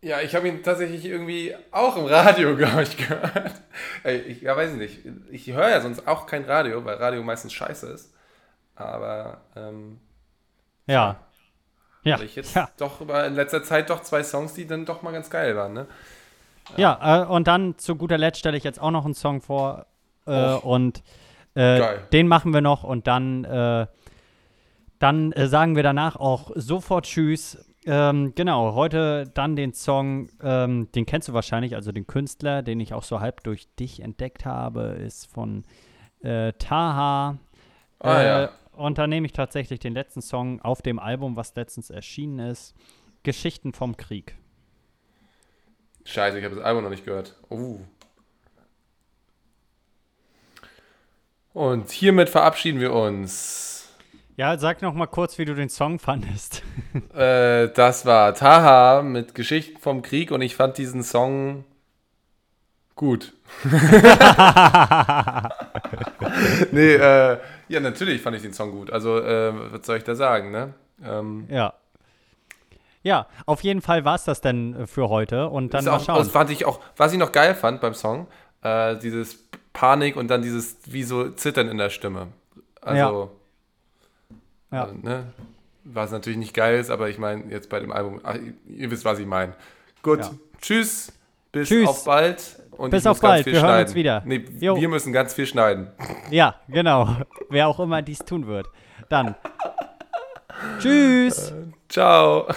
Ja, ich habe ihn tatsächlich irgendwie auch im Radio, glaube ich, gehört. Ey, ich ja, weiß nicht. Ich höre ja sonst auch kein Radio, weil Radio meistens scheiße ist. Aber ähm, Ja. Ja. hatte ich jetzt Ja, doch über in letzter Zeit doch zwei Songs, die dann doch mal ganz geil waren, ne? ja äh, und dann zu guter Letzt stelle ich jetzt auch noch einen Song vor äh, und äh, den machen wir noch und dann, äh, dann äh, sagen wir danach auch sofort Tschüss. Ähm, genau, heute dann den Song, ähm, den kennst du wahrscheinlich, also den Künstler, den ich auch so halb durch dich entdeckt habe, ist von äh, Taha. Ah, äh, ja. Und dann nehme ich tatsächlich den letzten Song auf dem Album, was letztens erschienen ist. Geschichten vom Krieg. Scheiße, ich habe das Album noch nicht gehört. Oh. Und hiermit verabschieden wir uns. Ja, sag noch mal kurz, wie du den Song fandest. Äh, das war Taha mit Geschichten vom Krieg und ich fand diesen Song gut. nee, äh, ja, natürlich fand ich den Song gut. Also, äh, was soll ich da sagen, ne? Ähm, ja. Ja, auf jeden Fall war es das denn äh, für heute. Und dann mal auch, schauen. das fand ich auch, was ich noch geil fand beim Song, äh, dieses Panik und dann dieses wie so Zittern in der Stimme. Also, Ja. äh, ne? Was natürlich nicht geil ist, aber ich meine, jetzt bei dem Album, ach, ihr- ihr wisst, was ich meine. Gut, Ja. tschüss, bis Tschüss. auf bald. Und Bis ich muss auf ganz bald, viel wir hören schneiden. uns wieder. Nee, wir müssen ganz viel schneiden. Ja, genau. Wer auch immer dies tun wird. Dann. Tschüss. Ciao.